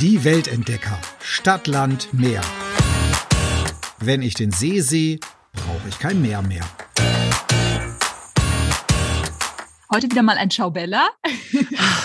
Die Weltentdecker. Stadt, Land, Meer. Wenn ich den See sehe, brauche ich kein Meer mehr. Heute wieder mal ein Ciao Bella.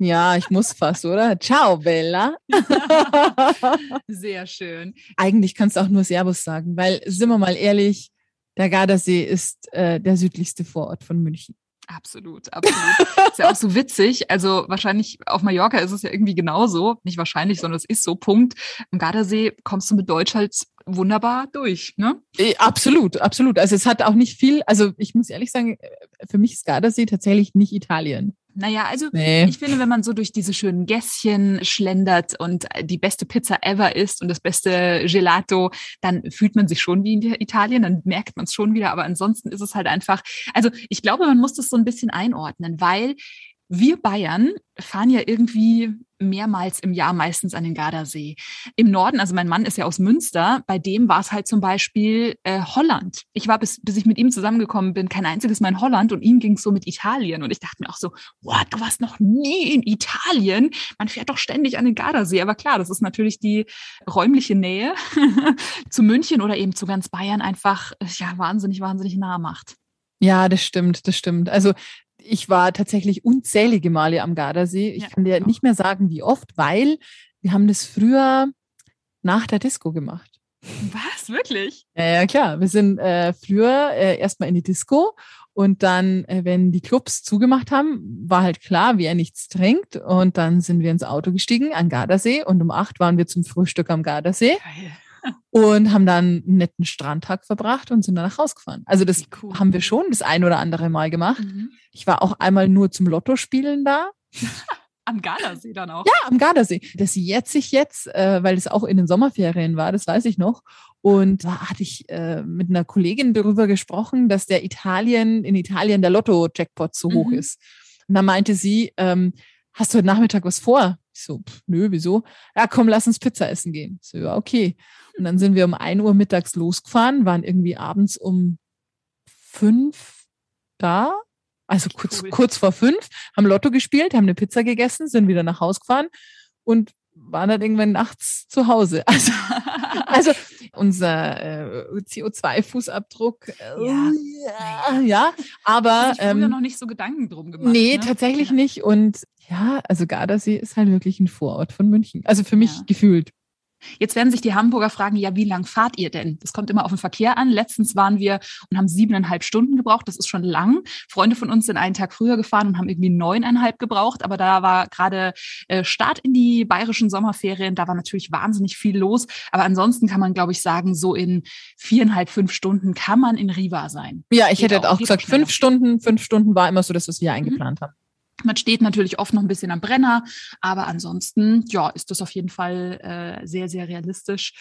Ja, ich muss fast, oder? Ciao, Bella. Sehr schön. Eigentlich kannst du auch nur Servus sagen, weil, sind wir mal ehrlich, der Gardasee ist äh, der südlichste Vorort von München. Absolut, absolut. ist ja auch so witzig. Also wahrscheinlich auf Mallorca ist es ja irgendwie genauso. Nicht wahrscheinlich, sondern es ist so. Punkt. Am Gardasee kommst du mit Deutsch halt wunderbar durch, ne? Äh, absolut, absolut. Also es hat auch nicht viel, also ich muss ehrlich sagen, äh, für mich ist Gardasee tatsächlich nicht Italien. Naja, also Nee. ich finde, wenn man so durch diese schönen Gässchen schlendert und die beste Pizza ever isst und das beste Gelato, dann fühlt man sich schon wie in Italien, dann merkt man es schon wieder. Aber ansonsten ist es halt einfach, also ich glaube, man muss das so ein bisschen einordnen, weil wir Bayern fahren ja irgendwie mehrmals im Jahr meistens an den Gardasee. Im Norden, also mein Mann ist ja aus Münster, bei dem war es halt zum Beispiel äh, Holland. Ich war, bis, bis ich mit ihm zusammengekommen bin, kein einziges Mal in Holland und ihm ging es so mit Italien. Und ich dachte mir auch so, what, du warst noch nie in Italien? Man fährt doch ständig an den Gardasee. Aber klar, das ist natürlich die räumliche Nähe zu München oder eben zu ganz Bayern einfach ja wahnsinnig, wahnsinnig nah macht. Ja, das stimmt, das stimmt. Also ich war tatsächlich unzählige Male am Gardasee. Ich Ja, kann dir nicht mehr sagen, wie oft, weil wir haben das früher nach der Disco gemacht. Was? Wirklich? Ja, ja klar. Wir sind äh, früher äh, erstmal in die Disco und dann, äh, wenn die Clubs zugemacht haben, war halt klar, wie er nichts trinkt. Und dann sind wir ins Auto gestiegen an Gardasee und um acht waren wir zum Frühstück am Gardasee Geil. Und haben dann einen netten Strandtag verbracht und sind dann nach Hause gefahren. Also das cool. haben wir schon das ein oder andere Mal gemacht. Mhm. Ich war auch einmal nur zum Lottospielen da. Am Gardasee dann auch. Ja, am Gardasee. Das jetzt sich jetzt, äh, weil es auch in den Sommerferien war, das weiß ich noch. Und da hatte ich äh, mit einer Kollegin darüber gesprochen, dass der Italien, in Italien der Lotto-Jackpot so hoch Mhm. ist. Und da meinte sie, ähm, hast du heute Nachmittag was vor? Ich so, pff, nö, wieso? Ja, komm, lass uns Pizza essen gehen. Ich so, ja, okay. Und dann sind wir um 1 Uhr mittags losgefahren, waren irgendwie abends um fünf da. Also kurz, cool. kurz vor fünf, haben Lotto gespielt, haben eine Pizza gegessen, sind wieder nach Hause gefahren und waren dann irgendwann nachts zu Hause. Also, also unser äh, CO2-Fußabdruck, äh, Ja. ja, ja, aber sich früher ähm, noch nicht so Gedanken drum gemacht. nee, ne? tatsächlich ja. nicht. Und ja, also Gardasee ist halt wirklich ein Vorort von München. Also für mich Ja. gefühlt. Jetzt werden sich die Hamburger fragen, ja, wie lang fahrt ihr denn? Das kommt immer auf den Verkehr an. Letztens waren wir und haben siebeneinhalb Stunden gebraucht. Das ist schon lang. Freunde von uns sind einen Tag früher gefahren und haben irgendwie neuneinhalb gebraucht. Aber da war gerade äh, Start in die bayerischen Sommerferien. Da war natürlich wahnsinnig viel los. Aber ansonsten kann man, glaube ich, sagen, so in viereinhalb, fünf Stunden kann man in Riva sein. Ja, ich Geht hätte auch, auch gesagt, schneller. fünf Stunden, fünf Stunden war immer so das, was wir eingeplant haben. Man steht natürlich oft noch ein bisschen am Brenner, aber ansonsten, ja, ist das auf jeden Fall äh, sehr, sehr realistisch.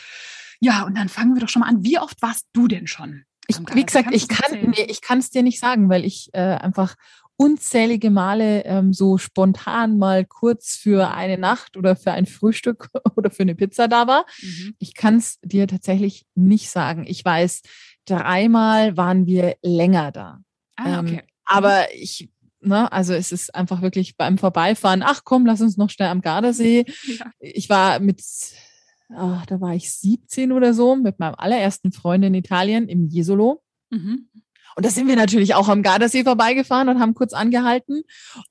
Ja, und dann fangen wir doch schon mal an. Wie oft warst du denn schon? Ich, wie gesagt, ich kann, nee, ich kann es dir nicht sagen, weil ich äh, einfach unzählige Male ähm, so spontan mal kurz für eine Nacht oder für ein Frühstück oder für eine Pizza da war. Mhm. Ich kann es dir tatsächlich nicht sagen. Ich weiß, dreimal waren wir länger da. Ah, Ähm, okay. Aber ich, ne, also es ist einfach wirklich beim Vorbeifahren, ach komm, lass uns noch schnell am Gardasee. Ja. Ich war mit, ach, da war ich 17 oder so, mit meinem allerersten Freund in Italien, im Jesolo. Mhm. Und da sind wir natürlich auch am Gardasee vorbeigefahren und haben kurz angehalten.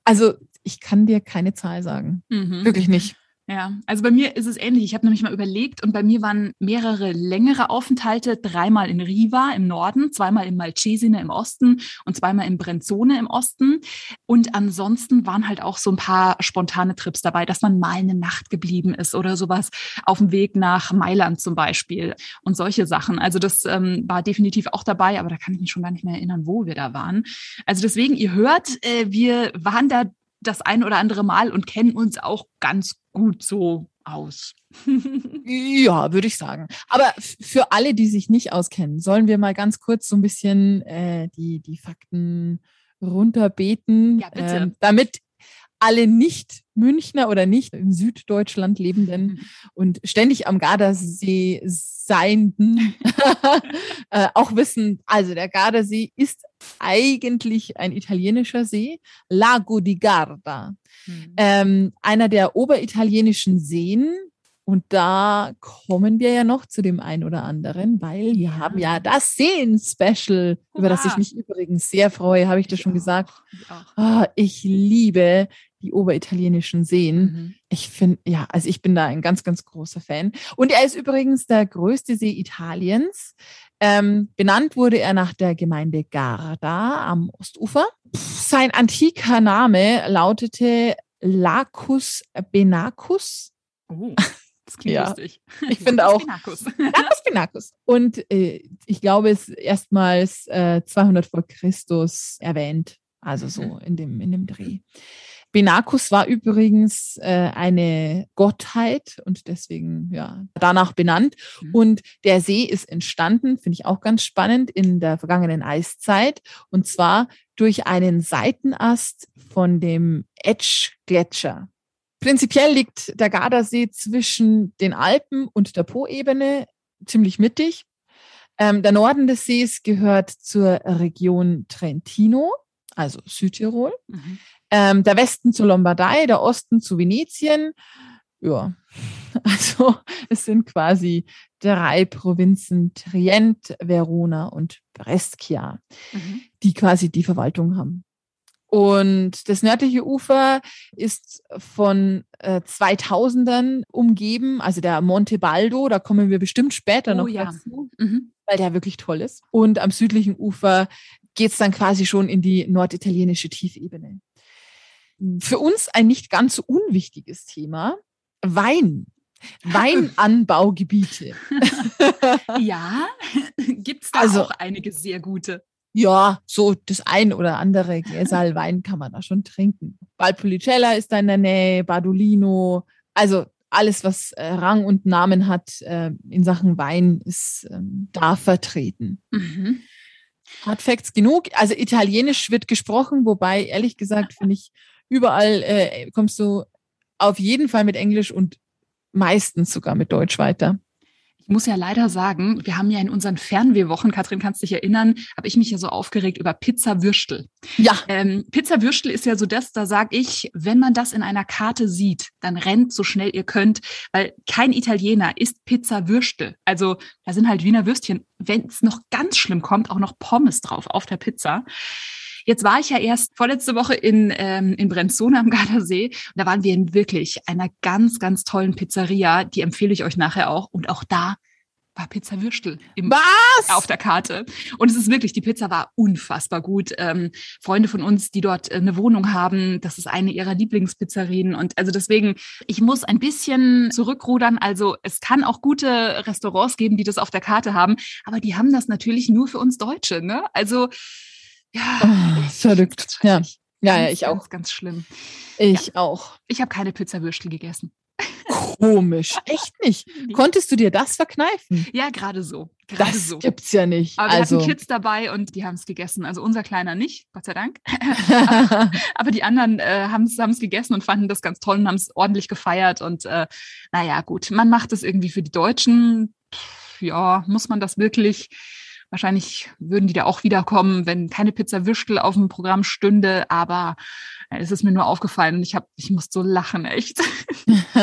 Also ich kann dir keine Zahl sagen. Mhm. Wirklich nicht. Ja, also bei mir ist es ähnlich. Ich habe nämlich mal überlegt und bei mir waren mehrere längere Aufenthalte, dreimal in Riva im Norden, zweimal in Malcesine im Osten und zweimal in Brenzone im Osten. Und ansonsten waren halt auch so ein paar spontane Trips dabei, dass man mal eine Nacht geblieben ist oder sowas auf dem Weg nach Mailand zum Beispiel und solche Sachen. Also das ähm, war definitiv auch dabei, aber da kann ich mich schon gar nicht mehr erinnern, wo wir da waren. Also deswegen, ihr hört, äh, wir waren da das ein oder andere Mal und kennen uns auch ganz gut so aus. Ja, würde ich sagen. Aber für alle, die sich nicht auskennen, sollen wir mal ganz kurz so ein bisschen äh, die, die Fakten runterbeten, Ja, bitte. ähm, damit alle nicht Münchner oder nicht in Süddeutschland lebenden Mhm. und ständig am Gardasee seienden äh, auch wissen, also der Gardasee ist eigentlich ein italienischer See, Lago di Garda, Mhm. ähm, einer der oberitalienischen Seen. Und da kommen wir ja noch zu dem einen oder anderen, weil wir Ja. haben ja das Seen-Special, über das ich mich übrigens sehr freue, habe ich das Ich schon gesagt. Ich. Ah, ich liebe die oberitalienischen Seen. Mhm. Ich finde, ja, also ich bin da ein ganz, ganz großer Fan. Und er ist übrigens der größte See Italiens. Ähm, benannt wurde er nach der Gemeinde Garda am Ostufer. Sein antiker Name lautete Lacus Benacus. Oh, das klingt Ja. lustig. Ich finde auch. Lacus Benacus. Und äh, ich glaube, es ist erstmals äh, 200 vor Christus erwähnt. Also so Mhm. in dem, in dem Dreh. Benacus war übrigens äh, eine Gottheit und deswegen ja danach benannt. Mhm. Und der See ist entstanden, finde ich auch ganz spannend, in der vergangenen Eiszeit. Und zwar durch einen Seitenast von dem Etsch-Gletscher. Prinzipiell liegt der Gardasee zwischen den Alpen und der Po-Ebene ziemlich mittig. Ähm, der Norden des Sees gehört zur Region Trentino, also Südtirol. Mhm. Ähm, der Westen zur Lombardei, der Osten zu Venetien. Ja, also es sind quasi drei Provinzen, Trient, Verona und Brescia, Mhm. die quasi die Verwaltung haben. Und das nördliche Ufer ist von äh, 2000ern umgeben, also der Monte Baldo, da kommen wir bestimmt später Oh noch ja. dazu Mhm. weil der wirklich toll ist. Und am südlichen Ufer geht es dann quasi schon in die norditalienische Tiefebene. Für uns ein nicht ganz so unwichtiges Thema, Wein. Weinanbaugebiete. Ja, gibt es da Also- auch einige sehr gute. ja, so das ein oder andere Gläsal Wein kann man da schon trinken. Valpolicella ist da in der Nähe, Bardolino, also alles, was äh, Rang und Namen hat äh, in Sachen Wein, ist ähm, da vertreten. Mhm. Hard Facts genug. Also Italienisch wird gesprochen, wobei ehrlich gesagt finde ich überall äh, kommst du auf jeden Fall mit Englisch und meistens sogar mit Deutsch weiter. Ich muss ja leider sagen, wir haben ja in unseren Fernwehwochen, Katrin, kannst dich erinnern, habe ich mich ja so aufgeregt über Pizza-Würstel. Ja, Ähm, Pizza-Würstel ist ja so das, da sag ich, wenn man das in einer Karte sieht, dann rennt so schnell ihr könnt, weil kein Italiener isst Pizza-Würstel. Also da sind halt Wiener Würstchen, wenn es noch ganz schlimm kommt, auch noch Pommes drauf auf der Pizza. Jetzt war ich ja erst vorletzte Woche in, ähm, in Brenzone am Gardasee. Und da waren wir in wirklich einer ganz, ganz tollen Pizzeria. Die empfehle ich euch nachher auch. Und auch da war Pizza Würstel im, was? auf der Karte. Und es ist wirklich, die Pizza war unfassbar gut. Ähm, Freunde von uns, die dort äh, eine Wohnung haben, das ist eine ihrer Lieblingspizzerien. Und also deswegen, ich muss ein bisschen zurückrudern. Also es kann auch gute Restaurants geben, die das auf der Karte haben, aber die haben das natürlich nur für uns Deutsche. Ne? Also ja, Oh, ich- verrückt. Ja. Ja, ja, ich auch. Ganz, ganz schlimm. Ich auch. Ich habe keine Pizzawürstel gegessen. Komisch. Echt nicht. Konntest du dir das verkneifen? Ja, gerade so. Gerade Das so. gibt's ja nicht. Aber wir also. hatten Kids dabei und die haben es gegessen. Also unser Kleiner nicht, Gott sei Dank. Aber die anderen äh, haben es gegessen und fanden das ganz toll und haben es ordentlich gefeiert. Und äh, naja, gut, man macht es irgendwie für die Deutschen. Pff, ja, muss man das wirklich? Wahrscheinlich würden die da auch wiederkommen, wenn keine Pizza Würstel auf dem Programm stünde. Aber äh, es ist mir nur aufgefallen und ich habe, ich muss so lachen, echt.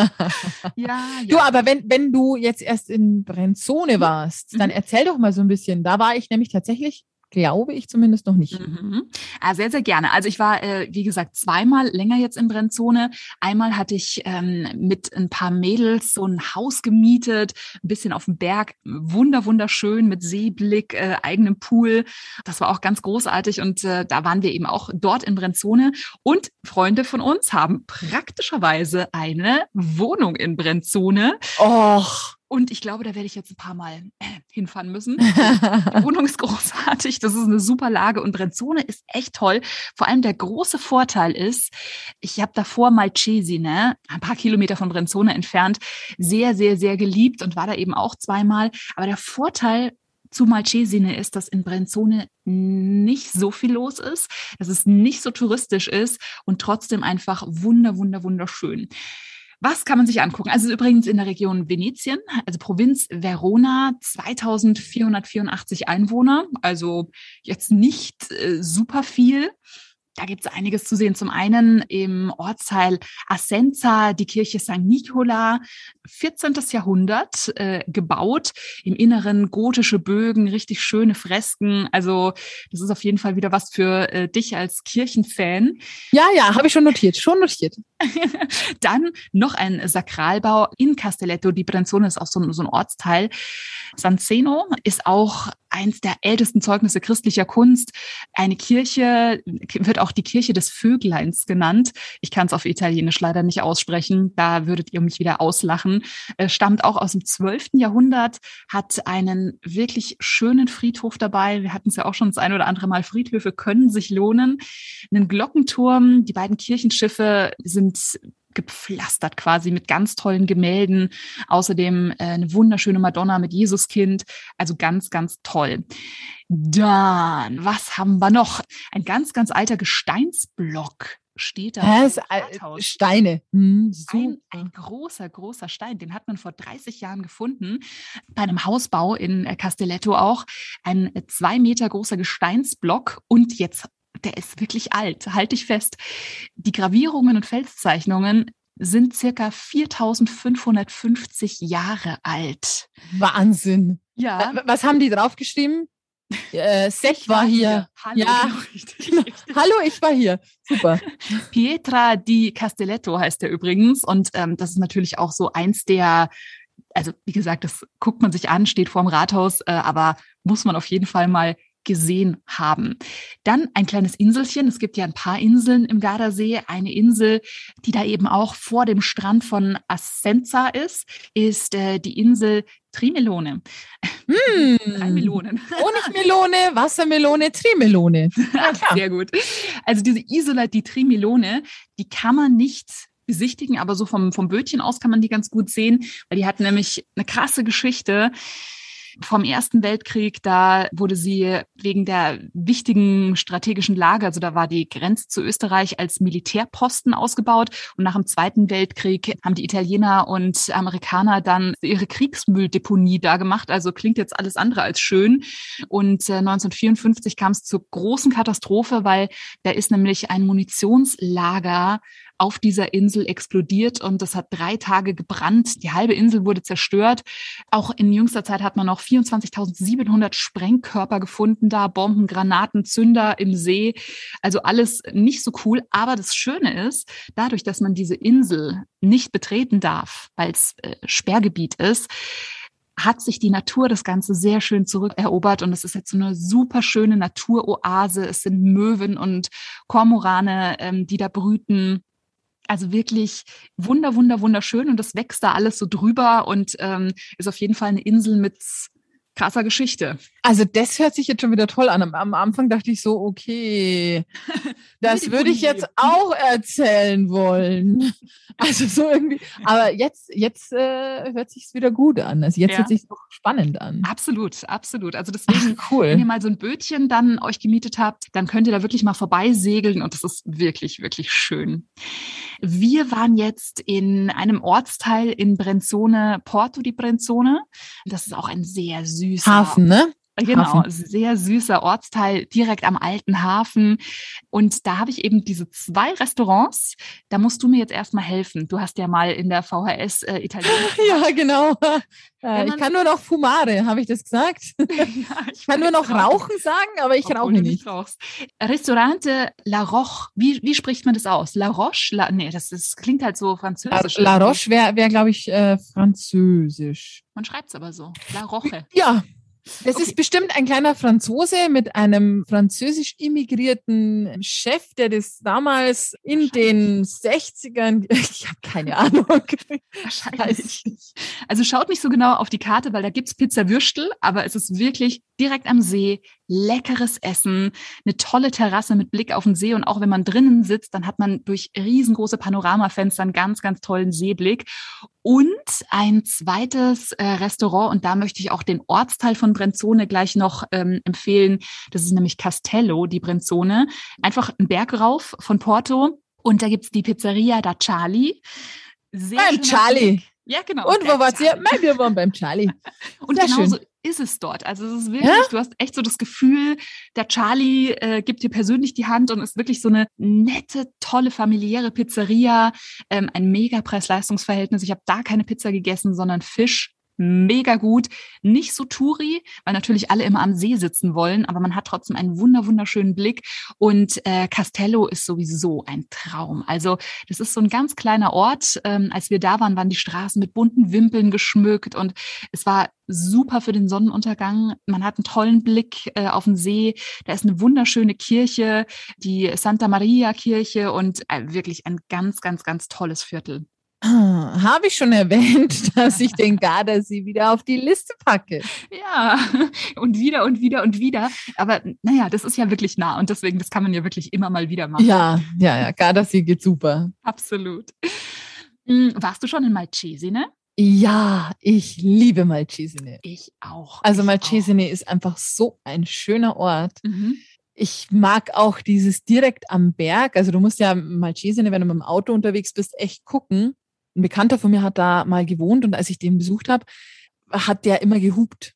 ja, Du, ja. aber wenn, wenn du jetzt erst in Brenzone warst, dann Mhm. erzähl doch mal so ein bisschen. Da war ich nämlich tatsächlich, glaube ich zumindest noch nicht. Mhm. Ah, sehr, sehr gerne. Also ich war, äh, wie gesagt, zweimal länger jetzt in Brenzone. Einmal hatte ich ähm, mit ein paar Mädels so ein Haus gemietet, ein bisschen auf dem Berg, wunder, wunderschön mit Seeblick, äh, eigenem Pool. Das war auch ganz großartig und äh, da waren wir eben auch dort in Brenzone. Und Freunde von uns haben praktischerweise eine Wohnung in Brenzone. Och. Und ich glaube, da werde ich jetzt ein paar Mal äh, hinfahren müssen. Die Wohnung ist großartig, das ist eine super Lage und Brenzone ist echt toll. Vor allem der große Vorteil ist, ich habe davor Malcesi, ne, ein paar Kilometer von Brenzone entfernt, sehr, sehr, sehr geliebt und war da eben auch zweimal. Aber der Vorteil Zumal Cesine ist, dass in Brenzone nicht so viel los ist, dass es nicht so touristisch ist und trotzdem einfach wunder, wunder, wunderschön. Was kann man sich angucken? Also übrigens in der Region Venetien, also Provinz Verona, 2484 Einwohner, also jetzt nicht äh, super viel. Da gibt es einiges zu sehen. Zum einen im Ortsteil Assenza die Kirche St. Nicola, 14. Jahrhundert äh, gebaut. Im Inneren gotische Bögen, richtig schöne Fresken. Also das ist auf jeden Fall wieder was für äh, dich als Kirchenfan. Ja, ja, habe ich schon notiert, schon notiert. Dann noch ein Sakralbau in Castelletto di Brenzone ist auch so, so ein Ortsteil. San Zeno ist auch eins der ältesten Zeugnisse christlicher Kunst. Eine Kirche wird auch die Kirche des Vögleins genannt. Ich kann es auf Italienisch leider nicht aussprechen. Da würdet ihr mich wieder auslachen. Äh, stammt auch aus dem 12. Jahrhundert, hat einen wirklich schönen Friedhof dabei. Wir hatten es ja auch schon das ein oder andere Mal. Friedhöfe können sich lohnen. Einen Glockenturm. Die beiden Kirchenschiffe sind gepflastert quasi mit ganz tollen Gemälden. Außerdem äh, eine wunderschöne Madonna mit Jesuskind. Also ganz, ganz toll. Dann, was haben wir noch? Ein ganz, ganz alter Gesteinsblock steht da. Das Steine. Hm, ein, ein, großer, großer Stein. Den hat man vor 30 Jahren gefunden. Bei einem Hausbau in äh, Castelletto auch. Ein zwei Meter großer Gesteinsblock. Und jetzt der ist wirklich alt, halte ich fest. Die Gravierungen und Felszeichnungen sind circa 4550 Jahre alt. Wahnsinn. Ja. Was haben die draufgeschrieben? Äh, Sepp war, war hier. hier. Hallo, ja. Genau. Hallo, ich war hier. Super. Pietra di Castelletto heißt er übrigens. Und ähm, das ist natürlich auch so eins der, also wie gesagt, das guckt man sich an, steht vorm Rathaus, äh, aber muss man auf jeden Fall mal gesehen haben. Dann ein kleines Inselchen. Es gibt ja ein paar Inseln im Gardasee. Eine Insel, die da eben auch vor dem Strand von Assenza ist, ist äh, die Insel Trimelone. Hm. Drei Melonen. Honigmelone, Wassermelone, Trimelone. Ja, Sehr gut. Also diese Isola di Trimelone, die kann man nicht besichtigen, aber so vom, vom Bötchen aus kann man die ganz gut sehen, weil die hat nämlich eine krasse Geschichte vom Ersten Weltkrieg. Da wurde sie wegen der wichtigen strategischen Lage, also da war die Grenze zu Österreich als Militärposten ausgebaut. Und nach dem Zweiten Weltkrieg haben die Italiener und Amerikaner dann ihre Kriegsmülldeponie da gemacht. Also klingt jetzt alles andere als schön. Und äh, 1954 kam es zur großen Katastrophe, weil da ist nämlich ein Munitionslager auf dieser Insel explodiert und das hat drei Tage gebrannt. Die halbe Insel wurde zerstört. Auch in jüngster Zeit hat man noch 24.700 Sprengkörper gefunden da, Bomben, Granaten, Zünder im See. Also alles nicht so cool. Aber das Schöne ist, dadurch, dass man diese Insel nicht betreten darf, weil es äh, Sperrgebiet ist, hat sich die Natur das Ganze sehr schön zurückerobert und es ist jetzt so eine super schöne Naturoase. Es sind Möwen und Kormorane, ähm, die da brüten. Also wirklich wunder, wunder, wunderschön und das wächst da alles so drüber und ähm, ist auf jeden Fall eine Insel mit krasser Geschichte. Also das hört sich jetzt schon wieder toll an. Am, am Anfang dachte ich so, okay, das würde ich jetzt auch erzählen wollen. Also so irgendwie. Aber jetzt, jetzt äh, hört sich wieder gut an. Also jetzt ja. hört sich doch spannend an. Absolut, absolut. Also deswegen, Ach, cool. wenn ihr mal so ein Bötchen dann euch gemietet habt, dann könnt ihr da wirklich mal vorbeisegeln und das ist wirklich, wirklich schön. Wir waren jetzt in einem Ortsteil in Brenzone, Porto di Brenzone. Das ist auch ein sehr süßer Hafen, ne? Genau, Hafen. sehr süßer Ortsteil direkt am alten Hafen. Und da habe ich eben diese zwei Restaurants. Da musst du mir jetzt erstmal helfen. Du hast ja mal in der VHS äh, Italienisch. ja, genau. Äh, ich kann nur noch Fumare, habe ich das gesagt? ja, ich kann nur noch rauchen sagen, aber ich rauche nicht. Rauchst. Restaurante La Roche. Wie, wie spricht man das aus? La Roche? La, nee, das, das klingt halt so französisch. La, La Roche wäre, wär, glaube ich, äh, französisch. Man schreibt es aber so. La Roche. Ja, es okay. ist bestimmt ein kleiner Franzose mit einem französisch immigrierten Chef, der das damals in den 60ern, ich habe keine Ahnung. Wahrscheinlich. Also schaut nicht so genau auf die Karte, weil da gibt's Pizza Würstel, aber es ist wirklich direkt am See, leckeres Essen, eine tolle Terrasse mit Blick auf den See und auch wenn man drinnen sitzt, dann hat man durch riesengroße Panoramafenster einen ganz, ganz tollen Seeblick und ein zweites äh, Restaurant und da möchte ich auch den Ortsteil von Brenzone gleich noch ähm, empfehlen. Das ist nämlich Castello, die Brenzone. Einfach ein Berg rauf von Porto und da gibt's die Pizzeria da Charlie. Sehr beim Charlie. Blick. Ja, genau. Und wo wart ihr? Nein, wir waren beim Charlie. Und Sehr genauso schön. Ist es dort. Also es ist wirklich, ja? du hast echt so das Gefühl, der Charlie äh, gibt dir persönlich die Hand und ist wirklich so eine nette, tolle, familiäre Pizzeria. Ähm, ein mega Preis-Leistungs-Verhältnis. Ich habe da keine Pizza gegessen, sondern Fisch mega gut. Nicht so Touri, weil natürlich alle immer am See sitzen wollen, aber man hat trotzdem einen wunder wunderschönen Blick. Und äh, Castello ist sowieso ein Traum. Also das ist so ein ganz kleiner Ort. Ähm, als wir da waren, waren die Straßen mit bunten Wimpeln geschmückt und es war super für den Sonnenuntergang. Man hat einen tollen Blick äh, auf den See. Da ist eine wunderschöne Kirche, die Santa Maria Kirche und äh, wirklich ein ganz, ganz, ganz tolles Viertel. Habe ich schon erwähnt, dass ich den Gardasee wieder auf die Liste packe. Ja, und wieder und wieder und wieder. Aber naja, das ist ja wirklich nah und deswegen, das kann man ja wirklich immer mal wieder machen. Ja, ja, ja, Gardasee geht super. Absolut. Hm, warst du schon in Malcesine? Ja, ich liebe Malcesine. Ich auch. Also ich Malcesine ist einfach so ein schöner Ort. Mhm. Ich mag auch dieses direkt am Berg. Also du musst ja Malcesine, wenn du mit dem Auto unterwegs bist, echt gucken ein Bekannter von mir hat da mal gewohnt und als ich den besucht habe, hat der immer gehupt.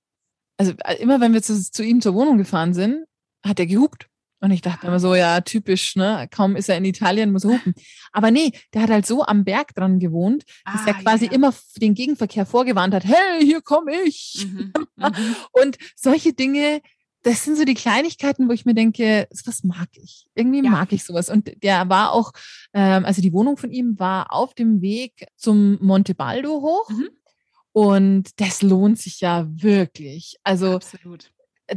Also äh, immer wenn wir zu, zu ihm zur Wohnung gefahren sind, hat er gehupt. Und ich dachte immer so, ja, typisch, ne? Kaum ist er in Italien, muss er hupen. Aber nee, der hat halt so am Berg dran gewohnt, dass ah, er quasi ja. immer den Gegenverkehr vorgewarnt hat, hey, hier komme ich. Mhm, mhm. und solche Dinge, das sind so die Kleinigkeiten, wo ich mir denke, was mag ich? Irgendwie ja. mag ich sowas. Und der war auch, ähm, also die Wohnung von ihm war auf dem Weg zum Monte Baldo hoch. Mhm. Und das lohnt sich ja wirklich. Also Absolut.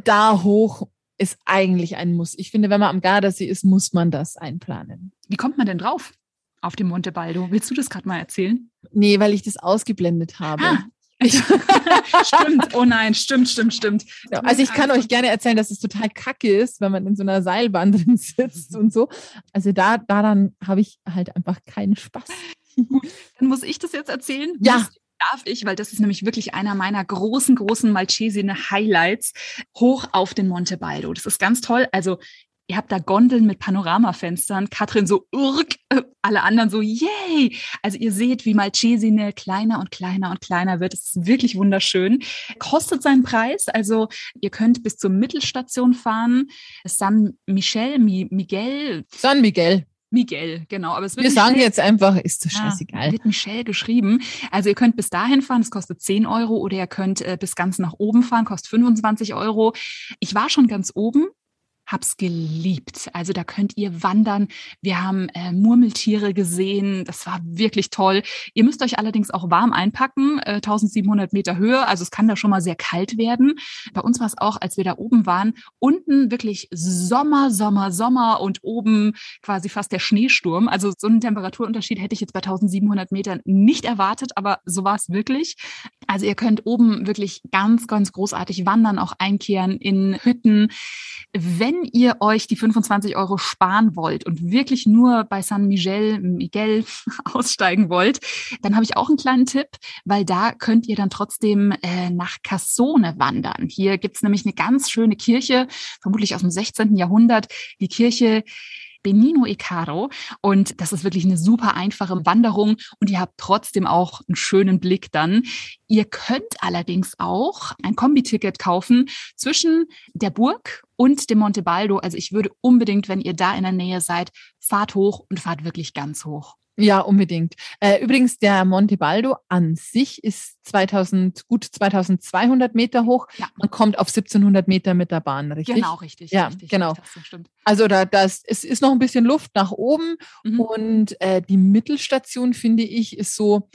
da hoch ist eigentlich ein Muss. Ich finde, wenn man am Gardasee ist, muss man das einplanen. Wie kommt man denn drauf? Auf dem Monte Baldo. Willst du das gerade mal erzählen? Nee, weil ich das ausgeblendet habe. Ah, stimmt, oh nein, stimmt, stimmt, stimmt. Ja, also ich kann euch gerne erzählen, dass es total kacke ist, wenn man in so einer Seilbahn drin sitzt und so. Also da, daran habe ich halt einfach keinen Spaß. Dann muss ich das jetzt erzählen. Ja. Darf ich, weil das ist nämlich wirklich einer meiner großen, großen Malcesine Highlights, hoch auf den Monte Baldo. Das ist ganz toll. Also ihr habt da Gondeln mit Panoramafenstern. Katrin so, urk, alle anderen so, yay. Also ihr seht, wie Malcesine kleiner und kleiner und kleiner wird. Es ist wirklich wunderschön. Kostet seinen Preis. Also ihr könnt bis zur Mittelstation fahren. San Michel, Mi Miguel. San Miguel. Miguel, genau. Aber es wird Wir sagen jetzt einfach, ist das scheißegal. Ja, wird Michel geschrieben. Also ihr könnt bis dahin fahren, es kostet 10 Euro, oder ihr könnt äh, bis ganz nach oben fahren, kostet 25 Euro. Ich war schon ganz oben, hab's geliebt. Also da könnt ihr wandern. Wir haben äh, Murmeltiere gesehen. Das war wirklich toll. Ihr müsst euch allerdings auch warm einpacken, äh, 1700 Meter Höhe. Also es kann da schon mal sehr kalt werden. Bei uns war es auch, als wir da oben waren, unten wirklich Sommer, Sommer, Sommer und oben quasi fast der Schneesturm. Also so einen Temperaturunterschied hätte ich jetzt bei 1700 Metern nicht erwartet, aber so war es wirklich. Also ihr könnt oben wirklich ganz, ganz großartig wandern, auch einkehren in Hütten. Wenn ihr euch die 25 Euro sparen wollt und wirklich nur bei San Miguel, Miguel aussteigen wollt, dann habe ich auch einen kleinen Tipp, weil da könnt ihr dann trotzdem äh, nach Cassone wandern. Hier gibt's nämlich eine ganz schöne Kirche, vermutlich aus dem 16. Jahrhundert, die Kirche Benino e Caro. Und das ist wirklich eine super einfache Wanderung und ihr habt trotzdem auch einen schönen Blick dann. Ihr könnt allerdings auch ein Kombiticket kaufen zwischen der Burg und dem Monte Baldo. Also ich würde unbedingt, wenn ihr da in der Nähe seid, fahrt hoch und fahrt wirklich ganz hoch. Ja, unbedingt. Äh, übrigens, der Monte Baldo an sich ist 2000, gut 2200 Meter hoch. Ja. Man kommt auf 1700 Meter mit der Bahn, richtig? Genau, richtig. Ja, richtig, genau. Richtig, also da, das, es ist noch ein bisschen Luft nach oben mhm. und äh, die Mittelstation, finde ich, ist so,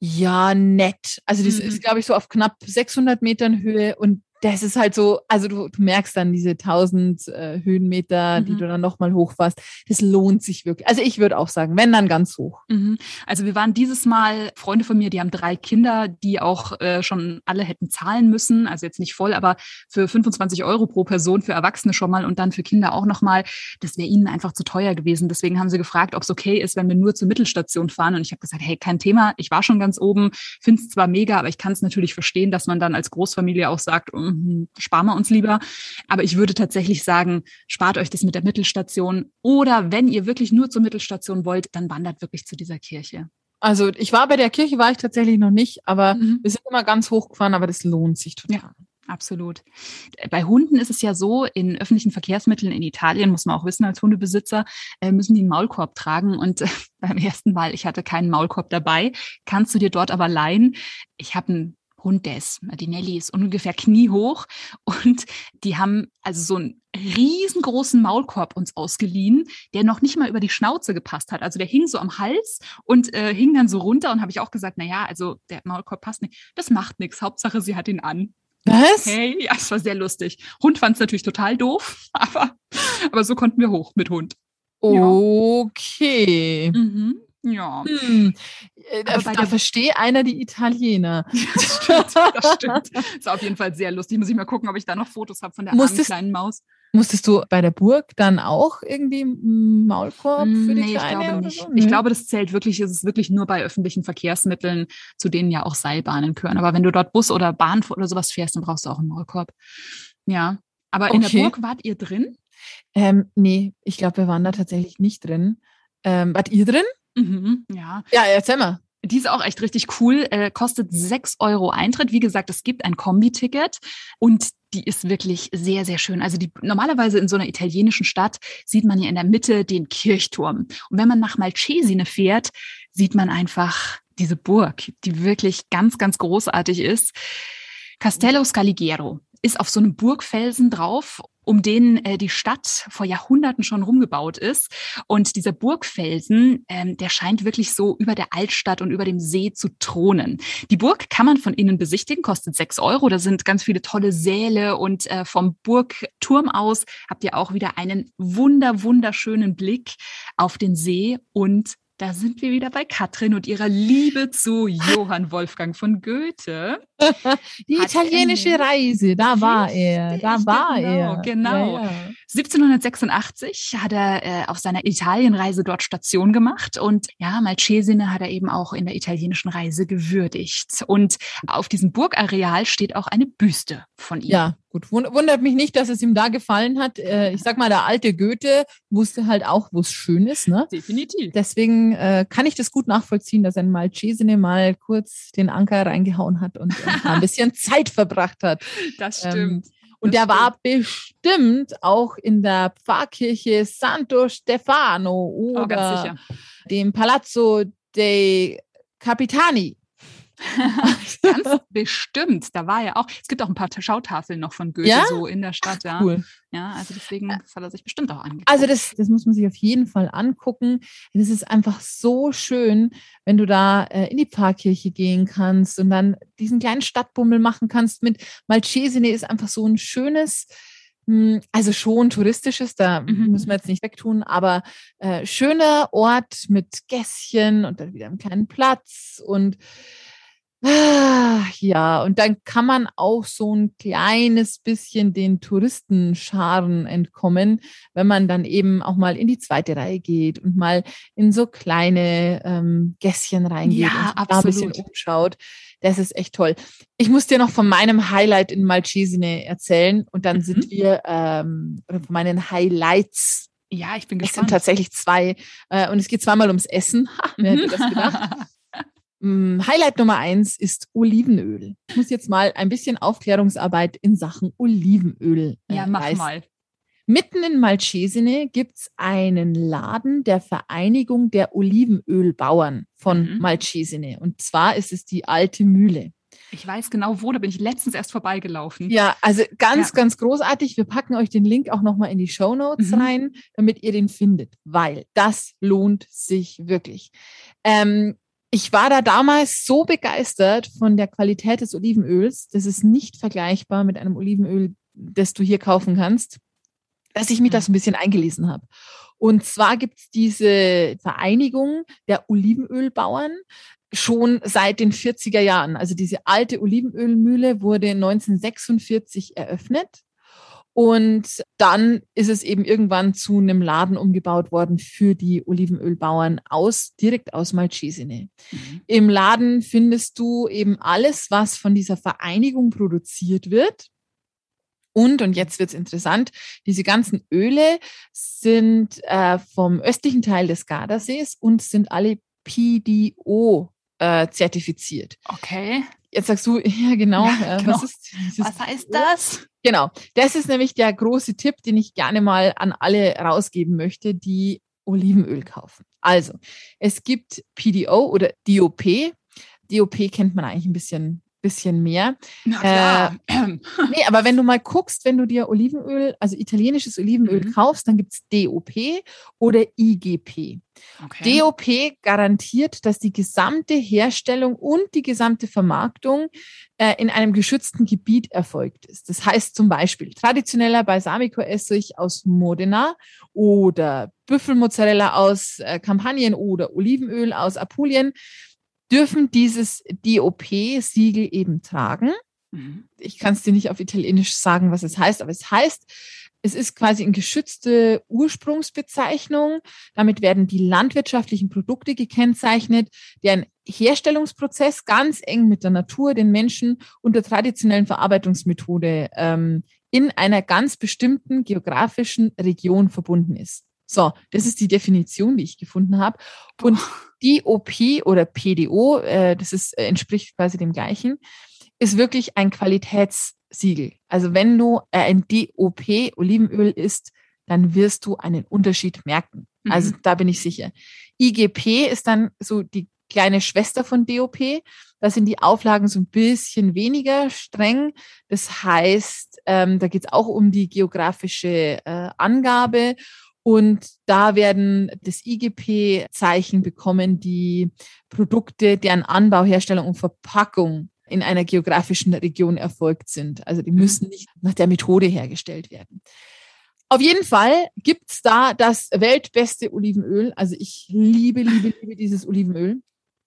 ja, nett. Also das mhm. ist, glaube ich, so auf knapp 600 Metern Höhe und das ist halt so, also du, du merkst dann diese 1000 äh, Höhenmeter, mhm. die du dann nochmal hochfährst. Das lohnt sich wirklich. Also ich würde auch sagen, wenn dann ganz hoch. Mhm. Also wir waren dieses Mal, Freunde von mir, die haben drei Kinder, die auch äh, schon alle hätten zahlen müssen. Also jetzt nicht voll, aber für 25 Euro pro Person für Erwachsene schon mal und dann für Kinder auch nochmal. Das wäre ihnen einfach zu teuer gewesen. Deswegen haben sie gefragt, ob es okay ist, wenn wir nur zur Mittelstation fahren. Und ich habe gesagt, hey, kein Thema. Ich war schon ganz oben, finde es zwar mega, aber ich kann es natürlich verstehen, dass man dann als Großfamilie auch sagt, mm, sparen wir uns lieber. Aber ich würde tatsächlich sagen, spart euch das mit der Mittelstation. Oder wenn ihr wirklich nur zur Mittelstation wollt, dann wandert wirklich zu dieser Kirche. Also ich war bei der Kirche, war ich tatsächlich noch nicht, aber mhm. wir sind immer ganz hochgefahren, aber das lohnt sich total. Ja. Absolut. Bei Hunden ist es ja so, in öffentlichen Verkehrsmitteln in Italien, muss man auch wissen, als Hundebesitzer, äh, müssen die einen Maulkorb tragen. Und äh, beim ersten Mal, ich hatte keinen Maulkorb dabei, kannst du dir dort aber leihen. Ich habe einen Hund, der ist, die Nelly ist ungefähr kniehoch und die haben also so einen riesengroßen Maulkorb uns ausgeliehen, der noch nicht mal über die Schnauze gepasst hat. Also der hing so am Hals und äh, hing dann so runter und habe ich auch gesagt, na ja, also der Maulkorb passt nicht. Das macht nichts. Hauptsache, sie hat ihn an. Was? Okay, ja, es war sehr lustig. Hund fand es natürlich total doof, aber, aber so konnten wir hoch mit Hund. Okay. Ja. Mhm. Ja. Hm. Äh, da, da verstehe einer die Italiener. das stimmt, das stimmt. Ist auf jeden Fall sehr lustig. Muss ich mal gucken, ob ich da noch Fotos habe von der musstest, kleinen Maus. Musstest du bei der Burg dann auch irgendwie Maulkorb für die nee, Kleine? Ich glaube nicht. So? Ich glaube, das zählt wirklich, ist es wirklich nur bei öffentlichen Verkehrsmitteln, zu denen ja auch Seilbahnen gehören. Aber wenn du dort Bus oder Bahn oder sowas fährst, dann brauchst du auch einen Maulkorb. Ja. Aber okay. in der Burg wart ihr drin? Ähm, nee, ich glaube, wir waren da tatsächlich nicht drin. Ähm, wart ihr drin? Mhm, ja. Ja, erzähl mal. Die ist auch echt richtig cool. Äh, kostet 6 Euro Eintritt. Wie gesagt, es gibt ein Kombi-Ticket und die ist wirklich sehr, sehr schön. Also die, normalerweise in so einer italienischen Stadt sieht man ja in der Mitte den Kirchturm. Und wenn man nach Malcesine fährt, sieht man einfach diese Burg, die wirklich ganz, ganz großartig ist. Castello Scaligero ist auf so einem Burgfelsen drauf um den äh, die Stadt vor Jahrhunderten schon rumgebaut ist. Und dieser Burgfelsen, ähm, der scheint wirklich so über der Altstadt und über dem See zu thronen. Die Burg kann man von innen besichtigen, kostet sechs Euro. Da sind ganz viele tolle Säle und äh, vom Burgturm aus habt ihr auch wieder einen wunder, wunderschönen Blick auf den See und da sind wir wieder bei Katrin und ihrer Liebe zu Johann Wolfgang von Goethe. Die italienische Reise, da war er, da war genau, er. Genau. Ja, ja. 1786 hat er äh, auf seiner Italienreise dort Station gemacht und ja, Malcesine hat er eben auch in der italienischen Reise gewürdigt. Und auf diesem Burgareal steht auch eine Büste von ihm. Ja, gut. Wundert mich nicht, dass es ihm da gefallen hat. Äh, ich sag mal, der alte Goethe wusste halt auch, wo es schön ist. Ne? Definitiv. Deswegen äh, kann ich das gut nachvollziehen, dass ein Malcesine mal kurz den Anker reingehauen hat und äh, ein bisschen Zeit verbracht hat. Das ähm, stimmt. Ähm, und der war bestimmt auch in der Pfarrkirche Santo Stefano oh, oder oh, dem Palazzo dei Capitani. Ganz bestimmt. Da war ja auch, es gibt auch ein paar Schautafeln noch von Goethe ja? so in der Stadt, ja. Cool. Ja, also deswegen, das hat er sich bestimmt auch angeguckt. Also das, das muss man sich auf jeden Fall angucken. Es ist einfach so schön, wenn du da äh, in die Pfarrkirche gehen kannst und dann diesen kleinen Stadtbummel machen kannst mit Malcesine ist einfach so ein schönes, hm, also schon touristisches, da mhm. müssen wir jetzt nicht wegtun, aber äh, schöner Ort mit Gässchen und dann wieder einen kleinen Platz und ja, und dann kann man auch so ein kleines bisschen den Touristenscharen entkommen, wenn man dann eben auch mal in die zweite Reihe geht und mal in so kleine ähm, Gässchen reingeht ja, und da ein bisschen umschaut. Das ist echt toll. Ich muss dir noch von meinem Highlight in Malcesine erzählen und dann mhm. sind wir ähm, von meinen Highlights ja, ich bin gespannt. Es sind tatsächlich zwei. Äh, und es geht zweimal ums Essen. Ha, wer hätte das gedacht? Mm, Highlight Nummer eins ist Olivenöl. Ich muss jetzt mal ein bisschen Aufklärungsarbeit in Sachen Olivenöl. Äh, ja, mach leisten. mal. Mitten in Malcesine gibt es einen Laden der Vereinigung der Olivenölbauern von mhm. Malcesine. Und zwar ist es die Alte Mühle. Ich weiß genau wo, da bin ich letztens erst vorbeigelaufen. Ja, also ganz, ja. ganz großartig. Wir packen euch den Link auch nochmal in die Show Notes mhm. rein, damit ihr den findet, weil das lohnt sich wirklich. Ähm, ich war da damals so begeistert von der Qualität des Olivenöls. Das ist nicht vergleichbar mit einem Olivenöl, das du hier kaufen kannst, dass ich mich das ein bisschen eingelesen habe. Und zwar gibt es diese Vereinigung der Olivenölbauern schon seit den 40er Jahren. Also diese alte Olivenölmühle wurde 1946 eröffnet und dann ist es eben irgendwann zu einem Laden umgebaut worden für die Olivenölbauern aus, direkt aus Malcesine. Mhm. Im Laden findest du eben alles, was von dieser Vereinigung produziert wird. Und, und jetzt wird's interessant, diese ganzen Öle sind äh, vom östlichen Teil des Gardasees und sind alle PDO äh, zertifiziert. Okay. Jetzt sagst du, ja genau, ja, genau. Was, ist, was heißt das? Genau, das ist nämlich der große Tipp, den ich gerne mal an alle rausgeben möchte, die Olivenöl kaufen. Also, es gibt PDO oder DOP. DOP kennt man eigentlich ein bisschen bisschen mehr. Äh, nee, aber wenn du mal guckst, wenn du dir Olivenöl, also italienisches Olivenöl mhm. kaufst, dann gibt es DOP oder IGP. Okay. DOP garantiert, dass die gesamte Herstellung und die gesamte Vermarktung äh, in einem geschützten Gebiet erfolgt ist. Das heißt zum Beispiel traditioneller Balsamico-Essig aus Modena oder Büffelmozzarella aus äh, Kampagnen oder Olivenöl aus Apulien dürfen dieses DOP-Siegel eben tragen. Mhm. Ich kann es dir nicht auf Italienisch sagen, was es heißt, aber es heißt, es ist quasi eine geschützte Ursprungsbezeichnung. Damit werden die landwirtschaftlichen Produkte gekennzeichnet, deren Herstellungsprozess ganz eng mit der Natur, den Menschen und der traditionellen Verarbeitungsmethode ähm, in einer ganz bestimmten geografischen Region verbunden ist. So, das ist die Definition, die ich gefunden habe. Und DOP oder PDO, äh, das ist, äh, entspricht quasi dem gleichen, ist wirklich ein Qualitätssiegel. Also wenn du äh, ein DOP Olivenöl isst, dann wirst du einen Unterschied merken. Also mhm. da bin ich sicher. IGP ist dann so die kleine Schwester von DOP. Da sind die Auflagen so ein bisschen weniger streng. Das heißt, ähm, da geht es auch um die geografische äh, Angabe und da werden das IGP-Zeichen bekommen, die Produkte, deren Anbau, Herstellung und Verpackung in einer geografischen Region erfolgt sind. Also die mhm. müssen nicht nach der Methode hergestellt werden. Auf jeden Fall gibt's da das weltbeste Olivenöl. Also ich liebe, liebe, liebe dieses Olivenöl.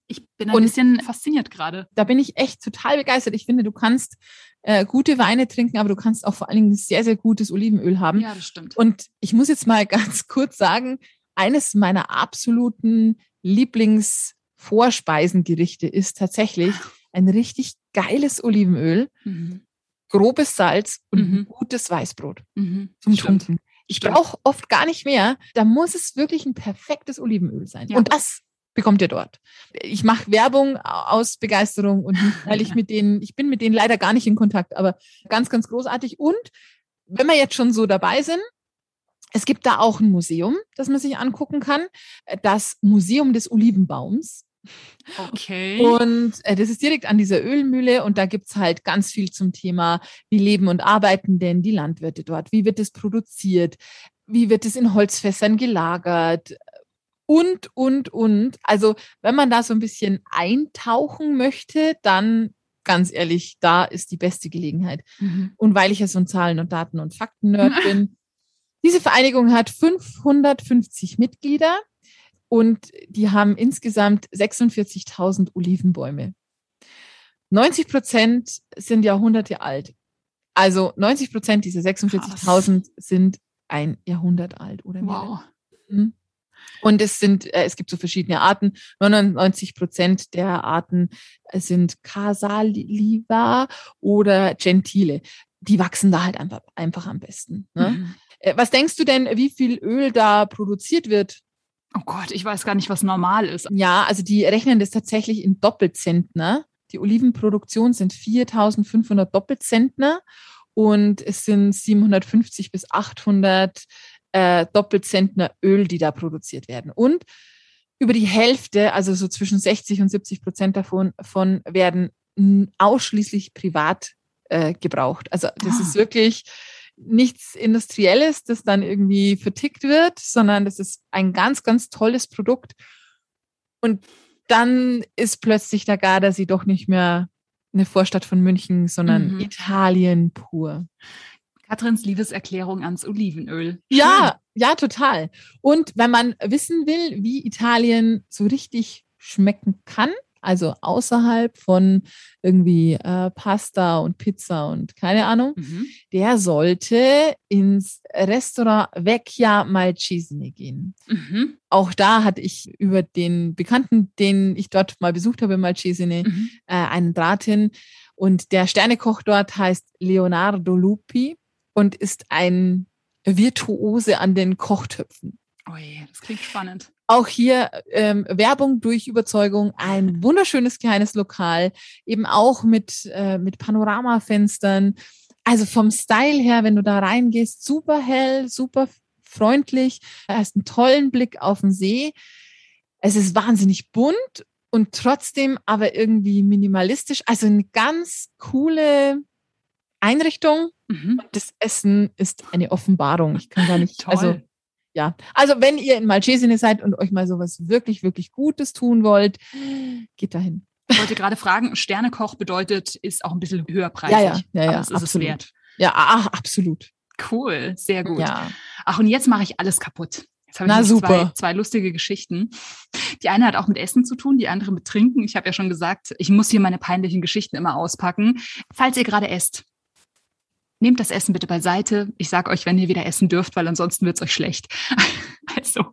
Ich bin ein und bisschen fasziniert gerade. Da bin ich echt total begeistert. Ich finde, du kannst äh, gute Weine trinken, aber du kannst auch vor allen Dingen sehr, sehr gutes Olivenöl haben. Ja, das stimmt. Und ich muss jetzt mal ganz kurz sagen, eines meiner absoluten Lieblingsvorspeisengerichte ist tatsächlich ein richtig geiles Olivenöl, mhm. grobes Salz und mhm. gutes Weißbrot mhm. zum Tunken. Ich brauche oft gar nicht mehr. Da muss es wirklich ein perfektes Olivenöl sein. Ja. Und das bekommt ihr dort. Ich mache Werbung aus Begeisterung und nicht, weil ich mit denen, ich bin mit denen leider gar nicht in Kontakt, aber ganz, ganz großartig. Und wenn wir jetzt schon so dabei sind, es gibt da auch ein Museum, das man sich angucken kann. Das Museum des Olivenbaums. Okay. Und äh, das ist direkt an dieser Ölmühle und da gibt es halt ganz viel zum Thema, wie leben und arbeiten denn die Landwirte dort? Wie wird es produziert? Wie wird es in Holzfässern gelagert? Und, und, und. Also wenn man da so ein bisschen eintauchen möchte, dann ganz ehrlich, da ist die beste Gelegenheit. Mhm. Und weil ich ja so ein Zahlen- und Daten- und Fakten-Nerd bin, diese Vereinigung hat 550 Mitglieder und die haben insgesamt 46.000 Olivenbäume. 90 Prozent sind Jahrhunderte alt. Also 90 Prozent dieser 46.000 sind ein Jahrhundert alt oder mehr. Wow. Mhm. Und es sind, äh, es gibt so verschiedene Arten. 99 Prozent der Arten sind Casaliva oder Gentile. Die wachsen da halt einfach, einfach am besten. Ne? Mhm. Äh, was denkst du denn, wie viel Öl da produziert wird? Oh Gott, ich weiß gar nicht, was normal ist. Ja, also die rechnen das tatsächlich in Doppelzentner. Die Olivenproduktion sind 4500 Doppelzentner und es sind 750 bis 800 äh, Doppelzentner Öl, die da produziert werden. Und über die Hälfte, also so zwischen 60 und 70 Prozent davon von werden ausschließlich privat äh, gebraucht. Also das ah. ist wirklich nichts Industrielles, das dann irgendwie vertickt wird, sondern das ist ein ganz, ganz tolles Produkt. Und dann ist plötzlich der Gardasee doch nicht mehr eine Vorstadt von München, sondern Mhm. Italien pur. Katrins Liebeserklärung ans Olivenöl. Ja, ja, total. Und wenn man wissen will, wie Italien so richtig schmecken kann, also außerhalb von irgendwie äh, Pasta und Pizza und keine Ahnung, Mhm. der sollte ins Restaurant Vecchia Malcesine gehen. Mhm. Auch da hatte ich über den Bekannten, den ich dort mal besucht habe, Malcesine, Mhm. äh, einen Draht hin. Und der Sternekoch dort heißt Leonardo Lupi und ist ein Virtuose an den Kochtöpfen. Ui, das klingt spannend. Auch hier ähm, Werbung durch Überzeugung, ein wunderschönes kleines Lokal, eben auch mit, äh, mit Panoramafenstern. Also vom Style her, wenn du da reingehst, super hell, super freundlich, hast einen tollen Blick auf den See. Es ist wahnsinnig bunt und trotzdem aber irgendwie minimalistisch. Also eine ganz coole Einrichtung. Mhm. Das Essen ist eine Offenbarung. Ich kann gar nicht, Toll. also ja, also wenn ihr in Malcesine seid und euch mal sowas wirklich, wirklich Gutes tun wollt, geht dahin. Ich wollte gerade fragen, Sternekoch bedeutet, ist auch ein bisschen höherpreisig. Ja, ja, ja, ja, Aber es ist es absolut. wert. Ja, ach, absolut. Cool, sehr gut. Ja. Ach, und jetzt mache ich alles kaputt. Jetzt habe ich Na, nämlich Zwei, super. zwei lustige Geschichten. Die eine hat auch mit Essen zu tun, die andere mit Trinken. Ich habe ja schon gesagt, ich muss hier meine peinlichen Geschichten immer auspacken. Falls ihr gerade esst, nehmt das Essen bitte beiseite. Ich sage euch, wenn ihr wieder essen dürft, weil ansonsten wird's euch schlecht. Also,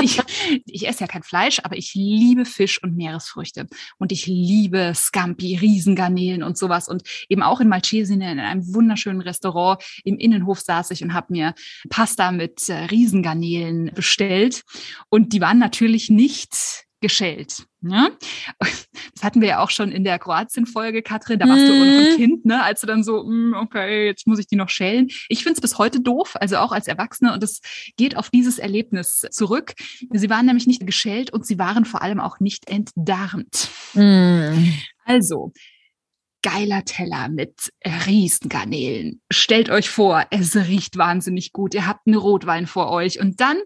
ich, ich esse ja kein Fleisch, aber ich liebe Fisch und Meeresfrüchte. Und ich liebe Scampi, Riesengarnelen und sowas. Und eben auch in Malcesine, in einem wunderschönen Restaurant im Innenhof saß ich und habe mir Pasta mit äh, Riesengarnelen bestellt. Und die waren natürlich nicht geschält. Ne? Das hatten wir ja auch schon in der Kroatien-Folge, Katrin. Da warst du immer noch ein Mhm. Kind, ne? als du dann so, "Mm, okay, jetzt muss ich die noch schälen. Ich finde es bis heute doof, also auch als Erwachsene. Und es geht auf dieses Erlebnis zurück. Sie waren nämlich nicht geschält und sie waren vor allem auch nicht entdarmt. Mm. Also, geiler Teller mit Riesengarnelen. Stellt euch vor, es riecht wahnsinnig gut. Ihr habt einen Rotwein vor euch. Und dann,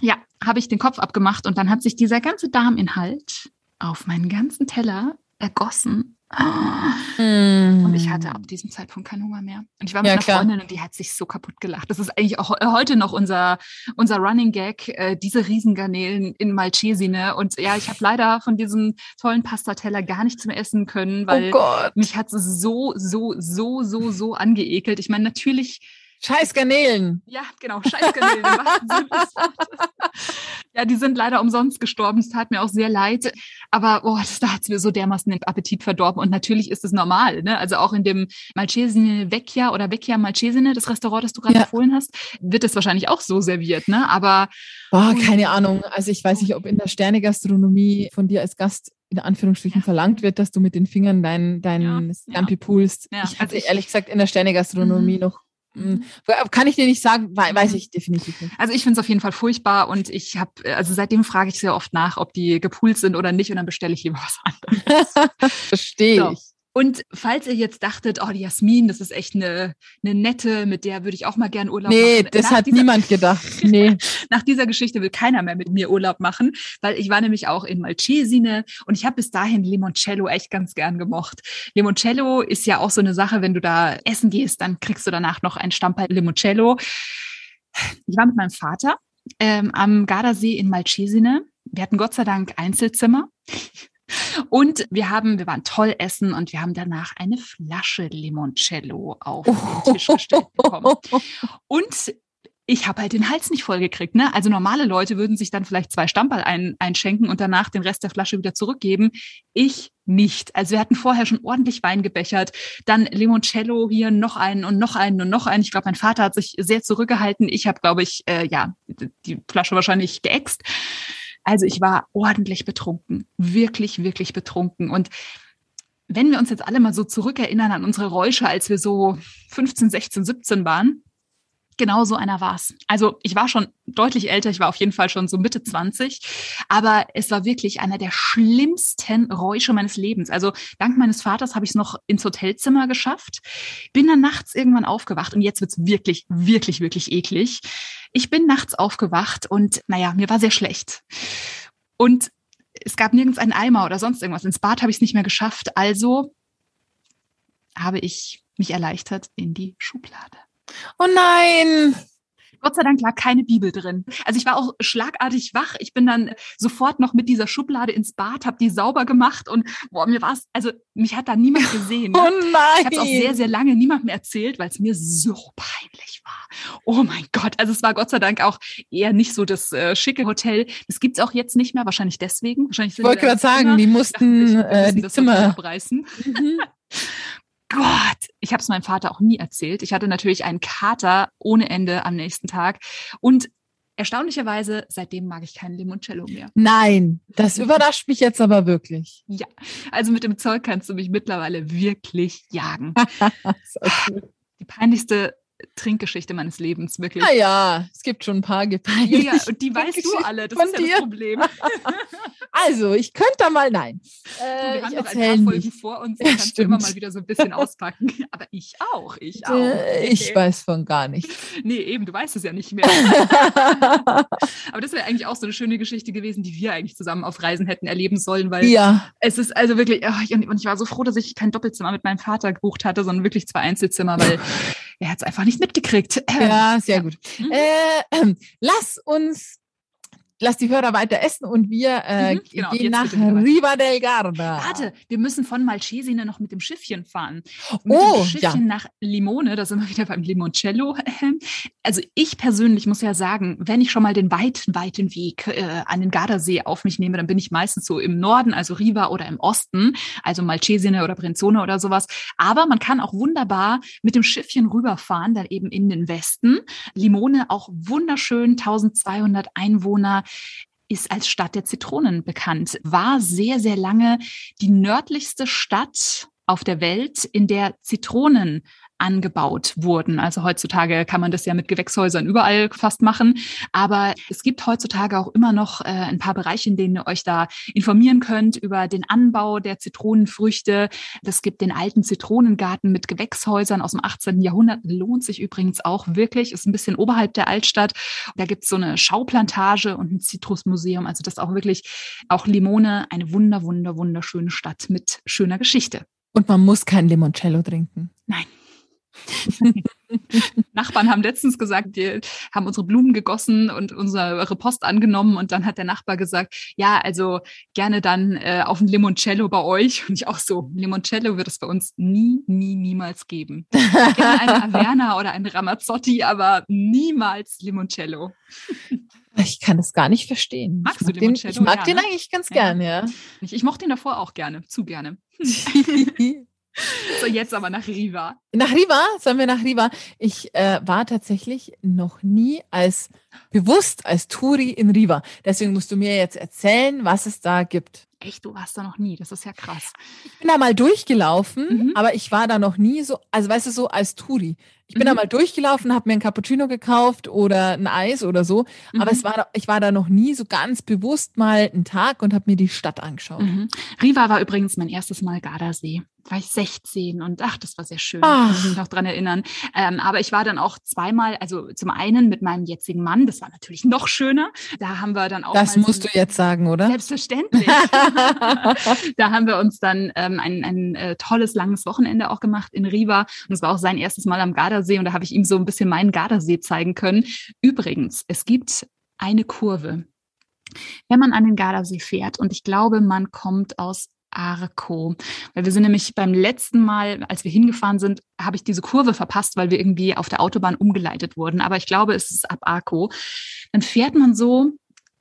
ja, habe ich den Kopf abgemacht und dann hat sich dieser ganze Darminhalt auf meinen ganzen Teller ergossen. Ah. Und ich hatte ab diesem Zeitpunkt keinen Hunger mehr. Und ich war mit Ja, einer klar. Freundin und die hat sich so kaputt gelacht. Das ist eigentlich auch heute noch unser, unser Running Gag, äh, diese Riesengarnelen in Malcesine. Und ja, ich habe leider von diesem tollen Pastateller gar nichts mehr essen können, weil oh mich hat es so, so, so, so, so angeekelt. Ich meine, natürlich, Scheiß Garnelen. ja, genau, des Wortes. ja, die sind leider umsonst gestorben. Es tat mir auch sehr leid. Aber boah, das, da hat es mir so dermaßen den Appetit verdorben. Und natürlich ist es normal. Ne? Also auch in dem Malcesine Vecchia oder Vecchia Malcesine, das Restaurant, das du gerade Ja. empfohlen hast, wird es wahrscheinlich auch so serviert. Ne? Aber Ui. keine Ahnung. Also ich weiß nicht, ob in der Sternegastronomie von dir als Gast in Anführungsstrichen Ja. verlangt wird, dass du mit den Fingern deinen dein Ja, Scampi pulst. Ja, ich also hatte ich- ehrlich gesagt in der Sternegastronomie Mhm. noch, mm, kann ich dir nicht sagen, wei- weiß ich definitiv nicht. Also ich finde es auf jeden Fall furchtbar und ich habe, also seitdem frage ich sehr oft nach, ob die gepoolt sind oder nicht und dann bestelle ich lieber was anderes. Verstehe So. ich. Und falls ihr jetzt dachtet, oh, die Jasmin, das ist echt eine, eine nette, mit der würde ich auch mal gern Urlaub Nee, machen. das Nach hat dieser, niemand gedacht. Nee. Nach dieser Geschichte will keiner mehr mit mir Urlaub machen, weil ich war nämlich auch in Malcesine und ich habe bis dahin Limoncello echt ganz gern gemocht. Limoncello ist ja auch so eine Sache, wenn du da essen gehst, dann kriegst du danach noch ein Stammball Limoncello. Ich war mit meinem Vater ähm, am Gardasee in Malcesine. Wir hatten Gott sei Dank Einzelzimmer. Und wir haben, wir waren toll essen und wir haben danach eine Flasche Limoncello auf den Tisch gestellt bekommen. Und ich habe halt den Hals nicht vollgekriegt. Ne? Also normale Leute würden sich dann vielleicht zwei Stammball ein, einschenken und danach den Rest der Flasche wieder zurückgeben. Ich nicht. Also wir hatten vorher schon ordentlich Wein gebechert, dann Limoncello hier noch einen und noch einen und noch einen. Ich glaube, mein Vater hat sich sehr zurückgehalten. Ich habe, glaube ich, äh, ja die Flasche wahrscheinlich geäxt. Also ich war ordentlich betrunken, wirklich, wirklich betrunken. Und wenn wir uns jetzt alle mal so zurückerinnern an unsere Räusche, als wir so 15, 16, 17 waren, genau so einer war's. Also ich war schon deutlich älter, ich war auf jeden Fall schon so Mitte 20, aber es war wirklich einer der schlimmsten Räusche meines Lebens. Also dank meines Vaters habe ich es noch ins Hotelzimmer geschafft, bin dann nachts irgendwann aufgewacht und jetzt wird's wirklich, wirklich, wirklich eklig. Ich bin nachts aufgewacht und naja, mir war sehr schlecht. Und es gab nirgends einen Eimer oder sonst irgendwas. Ins Bad habe ich es nicht mehr geschafft. Also habe ich mich erleichtert in die Schublade. Oh nein! Gott sei Dank lag keine Bibel drin. Also ich war auch schlagartig wach. Ich bin dann sofort noch mit dieser Schublade ins Bad, habe die sauber gemacht und boah, mir war es, also mich hat da niemand gesehen. Ne? Oh nein! Ich habe es auch sehr, sehr lange niemandem erzählt, weil es mir so peinlich war. Oh mein Gott. Also es war Gott sei Dank auch eher nicht so das äh, schicke Hotel. Das gibt's auch jetzt nicht mehr, wahrscheinlich deswegen. Wahrscheinlich ich wollte gerade sagen, die mussten äh, die Zimmer abreißen. Mhm. Gott, ich habe es meinem Vater auch nie erzählt. Ich hatte natürlich einen Kater ohne Ende am nächsten Tag und erstaunlicherweise seitdem mag ich keinen Limoncello mehr. Nein, das überrascht mich jetzt aber wirklich. Ja, also mit dem Zeug kannst du mich mittlerweile wirklich jagen. Die peinlichste Trinkgeschichte meines Lebens, wirklich. Ah ja, es gibt schon ein paar gepeinliche. Ja, ja, und die weißt du alle, das ist ja das Problem. also, ich könnte da mal, nein. Äh, wir haben noch ein paar Folgen nicht. vor uns, ja, kannst du immer mal wieder so ein bisschen auspacken. Aber ich auch, ich auch. Äh, ich weiß von gar nicht. Nee, eben, du weißt es ja nicht mehr. Aber das wäre eigentlich auch so eine schöne Geschichte gewesen, die wir eigentlich zusammen auf Reisen hätten erleben sollen, weil ja. es ist also wirklich, oh, ich, und ich war so froh, dass ich kein Doppelzimmer mit meinem Vater gebucht hatte, sondern wirklich zwei Einzelzimmer, weil er hat es einfach nicht mitgekriegt. Ja, sehr gut. Mhm. Äh, lass uns lass die Hörer weiter essen und wir äh, mhm, genau, gehen nach Riva del Garda. Warte, wir müssen von Malcesine noch mit dem Schiffchen fahren. Mit oh, dem Schiffchen ja. nach Limone, da sind wir wieder beim Limoncello. Also ich persönlich muss ja sagen, wenn ich schon mal den weiten, weiten Weg äh, an den Gardasee auf mich nehme, dann bin ich meistens so im Norden, also Riva oder im Osten, also Malcesine oder Brenzone oder sowas. Aber man kann auch wunderbar mit dem Schiffchen rüberfahren, dann eben in den Westen. Limone auch wunderschön, 1200 Einwohner, ist als Stadt der Zitronen bekannt, war sehr, sehr lange die nördlichste Stadt auf der Welt, in der Zitronen angebaut wurden. Also heutzutage kann man das ja mit Gewächshäusern überall fast machen. Aber es gibt heutzutage auch immer noch äh, ein paar Bereiche, in denen ihr euch da informieren könnt über den Anbau der Zitronenfrüchte. Es gibt den alten Zitronengarten mit Gewächshäusern aus dem 18. Jahrhundert. Lohnt sich übrigens auch wirklich. Ist ein bisschen oberhalb der Altstadt. Da gibt es so eine Schauplantage und ein Zitrusmuseum. Also das ist auch wirklich auch Limone, eine wunder, wunder, wunderschöne Stadt mit schöner Geschichte. Und man muss kein Limoncello trinken. Nein. Nachbarn haben letztens gesagt, die haben unsere Blumen gegossen und unsere Post angenommen und dann hat der Nachbar gesagt, ja, also gerne dann äh, auf ein Limoncello bei euch. Und ich auch so, Limoncello wird es bei uns nie, nie, niemals geben. Gerne eine Averna oder ein Ramazzotti, aber niemals Limoncello. Ich kann das gar nicht verstehen. Magst ich mag du Limoncello? Den, ich mag ja, den ne? eigentlich ganz gern, ja. Ich, ich mochte ihn davor auch gerne, zu gerne. So, jetzt aber nach Riva. Nach Riva? Sollen wir nach Riva? Ich äh, war tatsächlich noch nie als bewusst als Touri in Riva. Deswegen musst du mir jetzt erzählen, was es da gibt. Echt, du warst da noch nie. Das ist ja krass. Ich bin da mal durchgelaufen, mhm. aber ich war da noch nie so, also weißt du, so als Touri. Ich bin mhm. da mal durchgelaufen, habe mir ein Cappuccino gekauft oder ein Eis oder so, mhm. aber es war, ich war da noch nie so ganz bewusst mal einen Tag und habe mir die Stadt angeschaut. Mhm. Riva war übrigens mein erstes Mal Gardasee. Da war ich 16 und ach, das war sehr schön. Kann ich mich noch dran erinnern. Ähm, aber ich war dann auch zweimal, also zum einen mit meinem jetzigen Mann, das war natürlich noch schöner. Da haben wir dann auch. Das musst so du jetzt sagen, oder? Selbstverständlich. da haben wir uns dann ähm, ein, ein äh, tolles, langes Wochenende auch gemacht in Riva. Und es war auch sein erstes Mal am Gardasee und da habe ich ihm so ein bisschen meinen Gardasee zeigen können. Übrigens, es gibt eine Kurve. Wenn man an den Gardasee fährt und ich glaube, man kommt aus Arco. Weil wir sind nämlich beim letzten Mal, als wir hingefahren sind, habe ich diese Kurve verpasst, weil wir irgendwie auf der Autobahn umgeleitet wurden. Aber ich glaube, es ist ab Arco. Dann fährt man so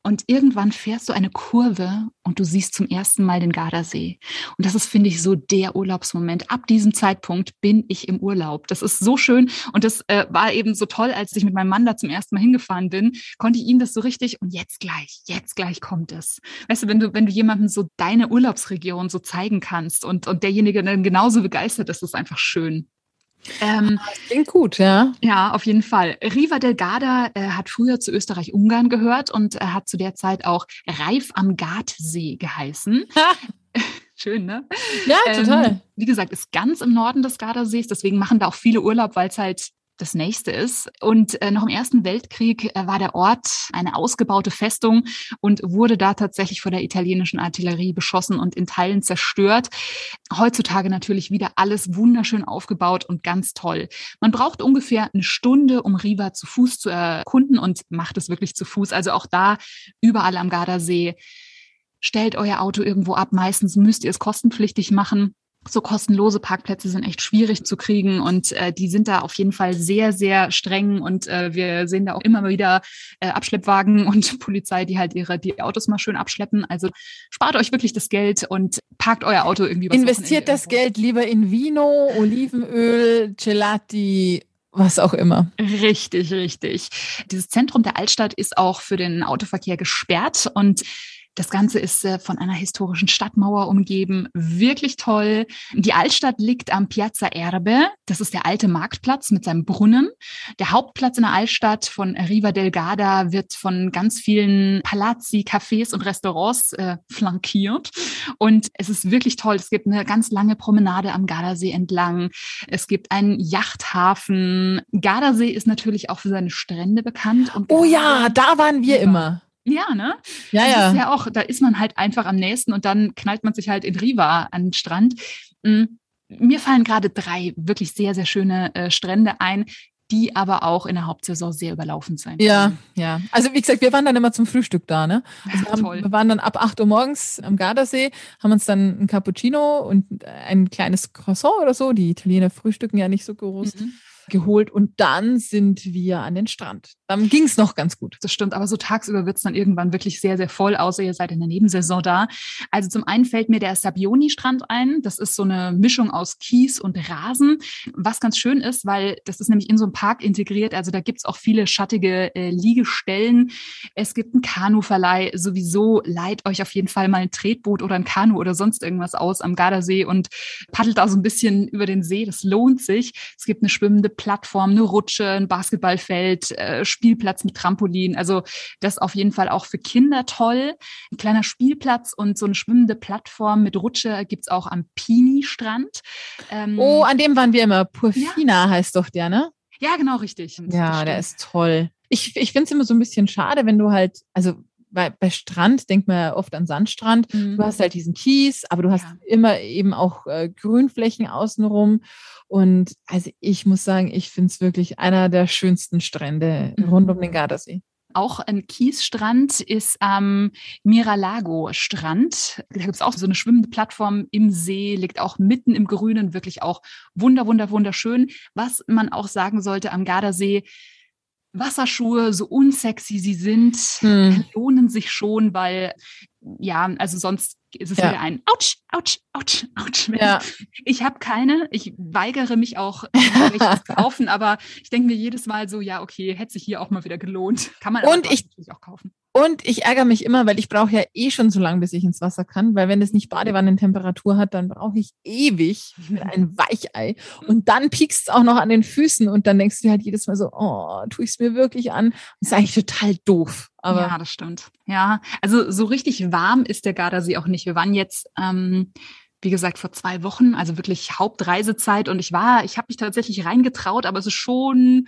und irgendwann fährst du eine Kurve und du siehst zum ersten Mal den Gardasee. Und das ist, finde ich, so der Urlaubsmoment. Ab diesem Zeitpunkt bin ich im Urlaub. Das ist so schön. Und das äh, war eben so toll, als ich mit meinem Mann da zum ersten Mal hingefahren bin, konnte ich ihm das so richtig und jetzt gleich, jetzt gleich kommt es. Weißt du, wenn du, wenn du jemandem so deine Urlaubsregion so zeigen kannst und, und derjenige dann genauso begeistert ist, ist einfach schön. Ähm, klingt gut, ja. Ja, auf jeden Fall. Riva del Garda äh, hat früher zu Österreich-Ungarn gehört und äh, hat zu der Zeit auch Reif am Gartsee geheißen. Schön, ne? Ja, total. Ähm, wie gesagt, ist ganz im Norden des Gardasees, deswegen machen da auch viele Urlaub, weil es halt das nächste ist. Und äh, noch im Ersten Weltkrieg äh, war der Ort eine ausgebaute Festung und wurde da tatsächlich von der italienischen Artillerie beschossen und in Teilen zerstört. Heutzutage natürlich wieder alles wunderschön aufgebaut und ganz toll. Man braucht ungefähr eine Stunde, um Riva zu Fuß zu erkunden und macht es wirklich zu Fuß. Also auch da überall am Gardasee. Stellt euer Auto irgendwo ab. Meistens müsst ihr es kostenpflichtig machen so kostenlose Parkplätze sind echt schwierig zu kriegen und äh, die sind da auf jeden Fall sehr, sehr streng und äh, wir sehen da auch immer wieder äh, Abschleppwagen und Polizei, die halt ihre die Autos mal schön abschleppen. Also spart euch wirklich das Geld und parkt euer Auto irgendwie. Investiert das Geld lieber in Vino, Olivenöl, Gelati, was auch immer. Richtig, richtig. Dieses Zentrum der Altstadt ist auch für den Autoverkehr gesperrt und das Ganze ist äh, von einer historischen Stadtmauer umgeben. Wirklich toll. Die Altstadt liegt am Piazza Erbe. Das ist der alte Marktplatz mit seinem Brunnen. Der Hauptplatz in der Altstadt von Riva del Garda wird von ganz vielen Palazzi, Cafés und Restaurants äh, flankiert. Und es ist wirklich toll. Es gibt eine ganz lange Promenade am Gardasee entlang. Es gibt einen Yachthafen. Gardasee ist natürlich auch für seine Strände bekannt. oh ja, da waren wir immer. Ja, ne? Ja, das ja. ist ja auch, da ist man halt einfach am nächsten und dann knallt man sich halt in Riva an den Strand. Mm, mir fallen gerade drei wirklich sehr, sehr schöne äh, Strände ein, die aber auch in der Hauptsaison sehr überlaufen sein. Ja, ja. Also wie gesagt, wir waren dann immer zum Frühstück da, ne? Also wir, haben, Toll. wir waren dann ab 8 Uhr morgens am Gardasee, haben uns dann ein Cappuccino und ein kleines Croissant oder so. Die Italiener frühstücken ja nicht so groß. Mhm. Geholt und dann sind wir an den Strand. Dann ging es noch ganz gut. Das stimmt, aber so tagsüber wird es dann irgendwann wirklich sehr, sehr voll, außer ihr seid in der Nebensaison da. Also zum einen fällt mir der Sabioni-Strand ein. Das ist so eine Mischung aus Kies und Rasen, was ganz schön ist, weil das ist nämlich in so einem Park integriert. Also da gibt's auch viele schattige äh, Liegestellen. Es gibt einen Kanuverleih. Sowieso leiht euch auf jeden Fall mal ein Tretboot oder ein Kanu oder sonst irgendwas aus am Gardasee und paddelt da so ein bisschen über den See. Das lohnt sich. Es gibt eine schwimmende Plattform, eine Rutsche, ein Basketballfeld, äh, Spielplatz mit Trampolin. Also das auf jeden Fall auch für Kinder toll. Ein kleiner Spielplatz und so eine schwimmende Plattform mit Rutsche gibt's auch am Pini-Strand. Ähm, Oh, an dem waren wir immer. Purfina heißt doch der, ne? ja, genau, richtig. Ja, der ist toll. Ich, ich finde es immer so ein bisschen schade, wenn du halt, also bei, bei Strand denkt man ja oft an Sandstrand. Mhm. Du hast halt diesen Kies, aber du hast Ja. immer eben auch äh, Grünflächen außenrum. Und also ich muss sagen, ich finde es wirklich einer der schönsten Strände Mhm. rund um den Gardasee. Auch ein Kiesstrand ist am Miralago-Strand. Da gibt's auch so eine schwimmende Plattform im See, liegt auch mitten im Grünen, wirklich auch wunder, wunder, wunderschön. Was man auch sagen sollte am Gardasee, Wasserschuhe, so unsexy sie sind, Hm. lohnen sich schon, weil ja, also sonst ist es Ja. wieder ein Autsch, Autsch, Autsch, Autsch. Ja, Ich habe keine. Ich weigere mich auch, zu kaufen, aber ich denke mir jedes Mal so, ja, okay, hätte sich hier auch mal wieder gelohnt. Kann man Und ich- natürlich auch kaufen. Und ich ärgere mich immer, weil ich brauche ja eh schon so lange, bis ich ins Wasser kann, weil wenn es nicht Badewannentemperatur hat, dann brauche ich ewig mit ein Weichei. Und dann piekst es auch noch an den Füßen und dann denkst du halt jedes Mal so, oh, tue ich es mir wirklich an? Das ist eigentlich total doof. Aber ja, das stimmt. Ja, also so richtig warm ist der Gardasee auch nicht. Wir waren jetzt, ähm, wie gesagt, vor zwei Wochen, also wirklich Hauptreisezeit und ich war, ich habe mich tatsächlich reingetraut, aber es ist schon,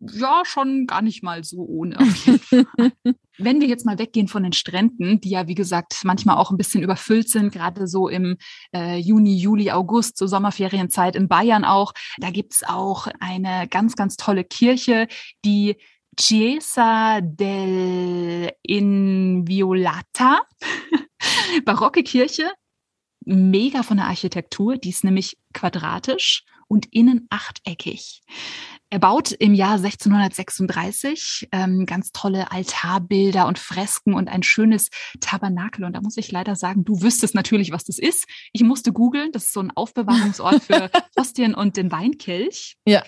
ja, schon gar nicht mal so ohne. Wenn wir jetzt mal weggehen von den Stränden, die ja, wie gesagt, manchmal auch ein bisschen überfüllt sind, gerade so im äh, Juni, Juli, August, zur Sommerferienzeit in Bayern auch, da gibt's auch eine ganz, ganz tolle Kirche, die Chiesa del Inviolata, barocke Kirche, mega von der Architektur, die ist nämlich quadratisch und innen achteckig. Erbaut im Jahr 1636, ähm, ganz tolle Altarbilder und Fresken und ein schönes Tabernakel. Und da muss ich leider sagen, du wüsstest natürlich, was das ist. Ich musste googeln, das ist so ein Aufbewahrungsort für Hostien und den Weinkelch. Ja.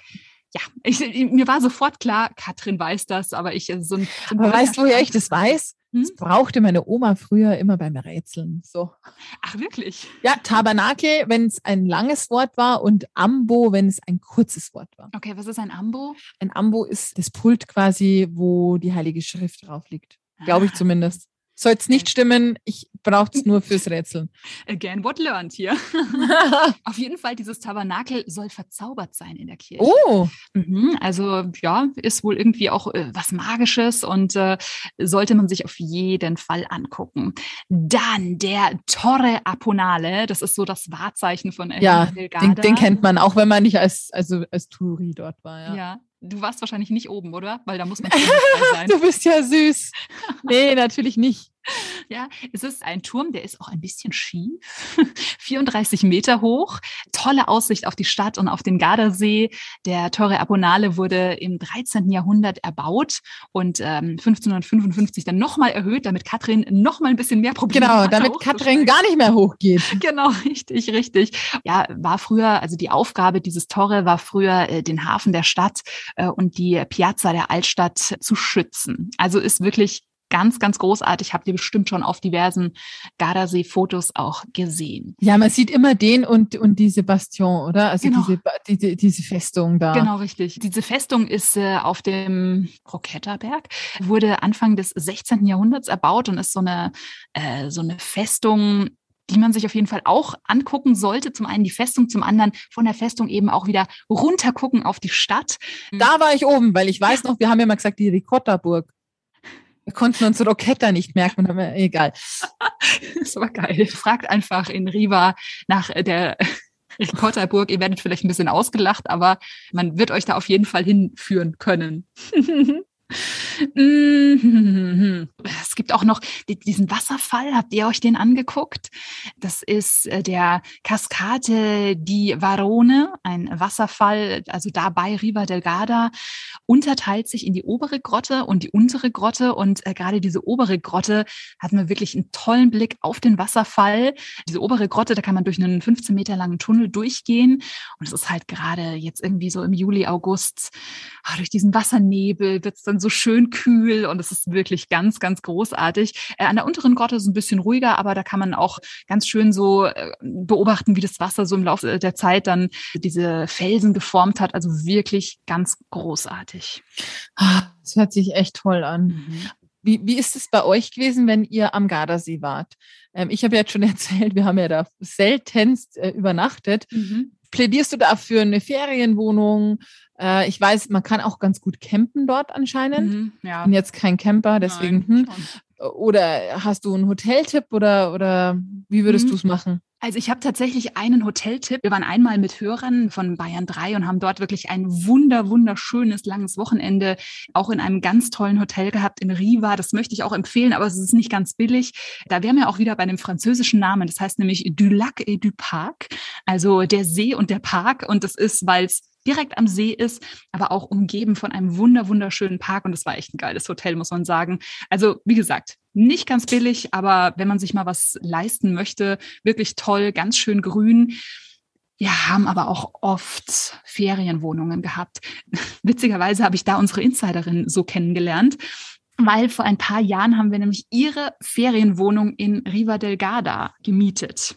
Ja, ich, mir war sofort klar, Katrin weiß das, aber ich äh, so ein, so ein Aber weißt du, woher ich das weiß? Hm? Das brauchte meine Oma früher immer beim Rätseln. So. Ach wirklich? Ja, Tabernakel, wenn es ein langes Wort war und Ambo, wenn es ein kurzes Wort war. Okay, was ist ein Ambo? Ein Ambo ist das Pult quasi, wo die Heilige Schrift drauf liegt. Glaube ich Ah. zumindest. Soll es nicht stimmen, ich brauche es nur fürs Rätseln. Again, what learned hier. Auf jeden Fall, dieses Tabernakel soll verzaubert sein in der Kirche. Oh! Mhm, also ja, ist wohl irgendwie auch äh, was Magisches und äh, sollte man sich auf jeden Fall angucken. Dann der Torre Aponale, das ist so das Wahrzeichen von Ja, den, den, kennt man, auch wenn man nicht als, also als Touri dort war. Ja. ja. Du warst wahrscheinlich nicht oben, oder? Weil da muss man sein. du bist ja süß. Nee, natürlich nicht. Ja, es ist ein Turm, der ist auch ein bisschen schief, 34 Meter hoch, tolle Aussicht auf die Stadt und auf den Gardasee. Der Torre Aponale wurde im 13. Jahrhundert erbaut und ähm, 1555 dann nochmal erhöht, damit Katrin nochmal ein bisschen mehr Probleme Genau, damit Katrin gar nicht mehr hochgeht. Genau, richtig, richtig. Ja, war früher, also die Aufgabe dieses Torre war früher, äh, den Hafen der Stadt äh, und die Piazza der Altstadt zu schützen. Also ist wirklich ganz, ganz großartig. Habt ihr bestimmt schon auf diversen Gardasee-Fotos auch gesehen. Ja, man sieht immer den und, und diese Bastion, oder? Also genau. diese, diese, diese Festung da. Genau, richtig. Diese Festung ist äh, auf dem Roketterberg, wurde Anfang des 16. Jahrhunderts erbaut und ist so eine, äh, so eine Festung, die man sich auf jeden Fall auch angucken sollte. Zum einen die Festung, zum anderen von der Festung eben auch wieder runtergucken auf die Stadt. Da war ich oben, weil ich weiß noch, wir haben ja mal gesagt, die Ricotta-Burg. Wir konnten uns Roketta nicht merken, aber egal. das war geil. Fragt einfach in Riva nach der Ricotta-Burg. Ihr werdet vielleicht ein bisschen ausgelacht, aber man wird euch da auf jeden Fall hinführen können. Mhm. Es gibt auch noch diesen Wasserfall. Habt ihr euch den angeguckt? Das ist äh, der Cascate di Varone, ein Wasserfall, also da bei Riva del Garda, unterteilt sich in die obere Grotte und die untere Grotte. Und äh, gerade diese obere Grotte hat man wirklich einen tollen Blick auf den Wasserfall. Diese obere Grotte, da kann man durch einen 15 Meter langen Tunnel durchgehen. Und es ist halt gerade jetzt irgendwie so im Juli, August, ah, durch diesen Wassernebel wird es dann so schön kühl und es ist wirklich ganz, ganz großartig. Äh, an der unteren Grotte ist es ein bisschen ruhiger, aber da kann man auch ganz schön so äh, beobachten, wie das Wasser so im Laufe der Zeit dann diese Felsen geformt hat. Also wirklich ganz großartig. Ah, das hört sich echt toll an. Mhm. Wie, wie ist es bei euch gewesen, wenn ihr am Gardasee wart? Ähm, ich habe ja jetzt schon erzählt, wir haben ja da seltenst äh, übernachtet. Mhm. Plädierst du da für eine Ferienwohnung? Äh, ich weiß, man kann auch ganz gut campen dort anscheinend. Mhm, ja. Ich bin jetzt kein Camper, deswegen. Nein, hm. Oder hast du einen Hoteltipp oder, oder wie würdest mhm. du es machen? Also ich habe tatsächlich einen Hoteltipp. Wir waren einmal mit Hörern von Bayern 3 und haben dort wirklich ein wunder, wunderschönes, langes Wochenende auch in einem ganz tollen Hotel gehabt in Riva. Das möchte ich auch empfehlen, aber es ist nicht ganz billig. Da wären wir auch wieder bei einem französischen Namen. Das heißt nämlich Du Lac et du Parc, also der See und der Park. Und das ist, weil es direkt am See ist, aber auch umgeben von einem wunder, wunderschönen Park. Und das war echt ein geiles Hotel, muss man sagen. Also, wie gesagt, nicht ganz billig, aber wenn man sich mal was leisten möchte, wirklich toll, ganz schön grün. Ja, haben aber auch oft Ferienwohnungen gehabt. Witzigerweise habe ich da unsere Insiderin so kennengelernt, weil vor ein paar Jahren haben wir nämlich ihre Ferienwohnung in Riva del Garda gemietet.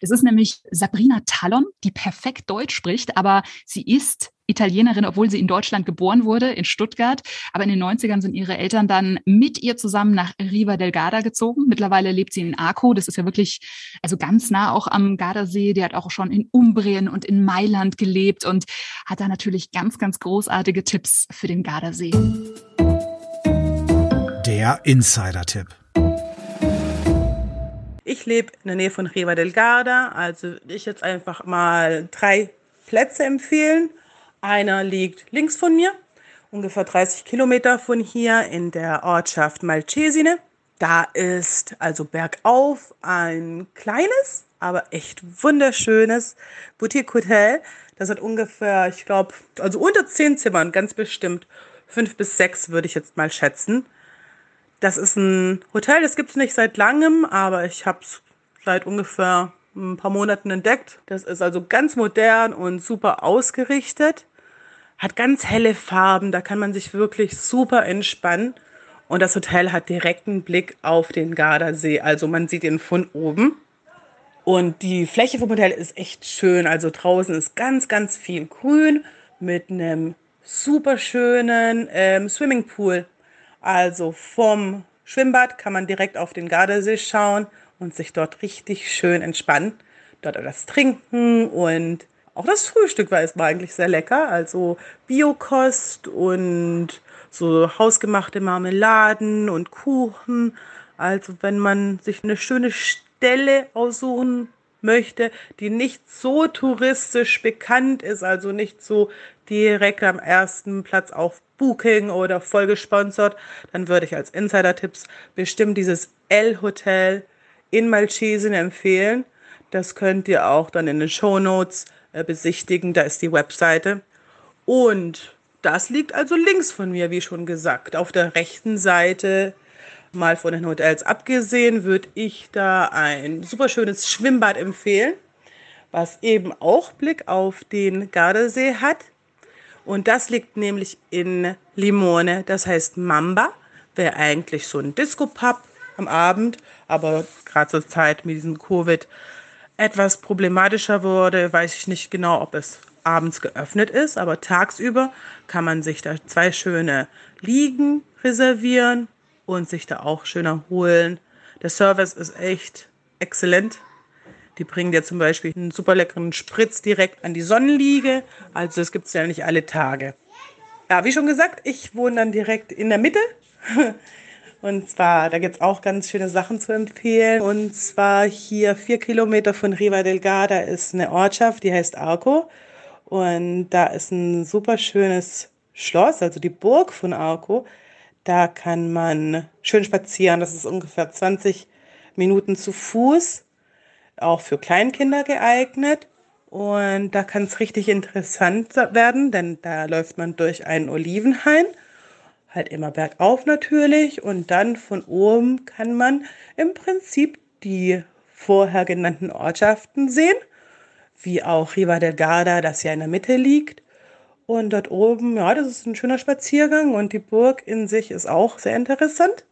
Das ist nämlich Sabrina Tallon, die perfekt Deutsch spricht, aber sie ist Italienerin, obwohl sie in Deutschland geboren wurde, in Stuttgart. Aber in den 90ern sind ihre Eltern dann mit ihr zusammen nach Riva del Garda gezogen. Mittlerweile lebt sie in Arco. Das ist ja wirklich, also ganz nah auch am Gardasee. Die hat auch schon in Umbrien und in Mailand gelebt und hat da natürlich ganz, ganz großartige Tipps für den Gardasee. Der Insider-Tipp. Ich lebe in der Nähe von Riva del Garda, also ich jetzt einfach mal drei Plätze empfehlen. Einer liegt links von mir, ungefähr 30 Kilometer von hier in der Ortschaft Malcesine. Da ist also bergauf ein kleines, aber echt wunderschönes Boutique-Hotel. Das hat ungefähr, ich glaube, also unter zehn Zimmern, ganz bestimmt. Fünf bis sechs würde ich jetzt mal schätzen. Das ist ein Hotel, das gibt es nicht seit langem, aber ich habe es seit ungefähr ein paar Monaten entdeckt. Das ist also ganz modern und super ausgerichtet. Hat ganz helle Farben, da kann man sich wirklich super entspannen. Und das Hotel hat direkten Blick auf den Gardasee, also man sieht ihn von oben. Und die Fläche vom Hotel ist echt schön. Also draußen ist ganz, ganz viel Grün mit einem super schönen ähm, Swimmingpool also vom Schwimmbad kann man direkt auf den Gardasee schauen und sich dort richtig schön entspannen. Dort etwas trinken und auch das Frühstück war es eigentlich sehr lecker. Also Biokost und so hausgemachte Marmeladen und Kuchen. Also wenn man sich eine schöne Stelle aussuchen möchte, die nicht so touristisch bekannt ist, also nicht so direkt am ersten Platz auf Booking oder voll gesponsert, dann würde ich als Insider-Tipps bestimmt dieses L-Hotel in Malchesine empfehlen. Das könnt ihr auch dann in den Show Notes äh, besichtigen. Da ist die Webseite. Und das liegt also links von mir, wie schon gesagt. Auf der rechten Seite, mal von den Hotels abgesehen, würde ich da ein super schönes Schwimmbad empfehlen, was eben auch Blick auf den Gardasee hat. Und das liegt nämlich in Limone, das heißt Mamba, wäre eigentlich so ein Disco-Pub am Abend, aber gerade zur Zeit mit diesem Covid etwas problematischer wurde, weiß ich nicht genau, ob es abends geöffnet ist, aber tagsüber kann man sich da zwei schöne Liegen reservieren und sich da auch schön erholen. Der Service ist echt exzellent. Die bringen dir zum Beispiel einen super leckeren Spritz direkt an die Sonnenliege. Also das gibt es ja nicht alle Tage. Ja, wie schon gesagt, ich wohne dann direkt in der Mitte. Und zwar, da gibt es auch ganz schöne Sachen zu empfehlen. Und zwar hier vier Kilometer von Riva del Garda ist eine Ortschaft, die heißt Arco. Und da ist ein super schönes Schloss, also die Burg von Arco. Da kann man schön spazieren. Das ist ungefähr 20 Minuten zu Fuß, auch für Kleinkinder geeignet. Und da kann es richtig interessant werden, denn da läuft man durch einen Olivenhain, halt immer bergauf natürlich. Und dann von oben kann man im Prinzip die vorher genannten Ortschaften sehen wie auch Riva del Garda, das ja in der Mitte liegt. Und dort oben, ja, das ist ein schöner Spaziergang und die Burg in sich ist auch sehr interessant.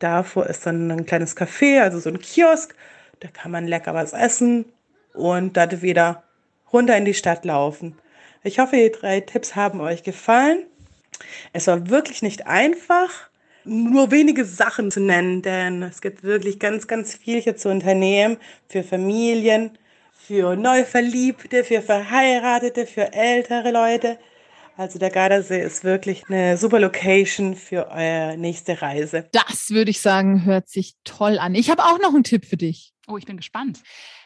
Davor ist dann ein kleines Café, also so ein Kiosk. Da kann man lecker was essen und dann wieder runter in die Stadt laufen. Ich hoffe, die drei Tipps haben euch gefallen. Es war wirklich nicht einfach, nur wenige Sachen zu nennen, denn es gibt wirklich ganz, ganz viel hier zu unternehmen für Familien für Neuverliebte, für Verheiratete, für ältere Leute. Also der Gardasee ist wirklich eine super Location für eure nächste Reise. Das würde ich sagen, hört sich toll an. Ich habe auch noch einen Tipp für dich. Oh, ich bin gespannt.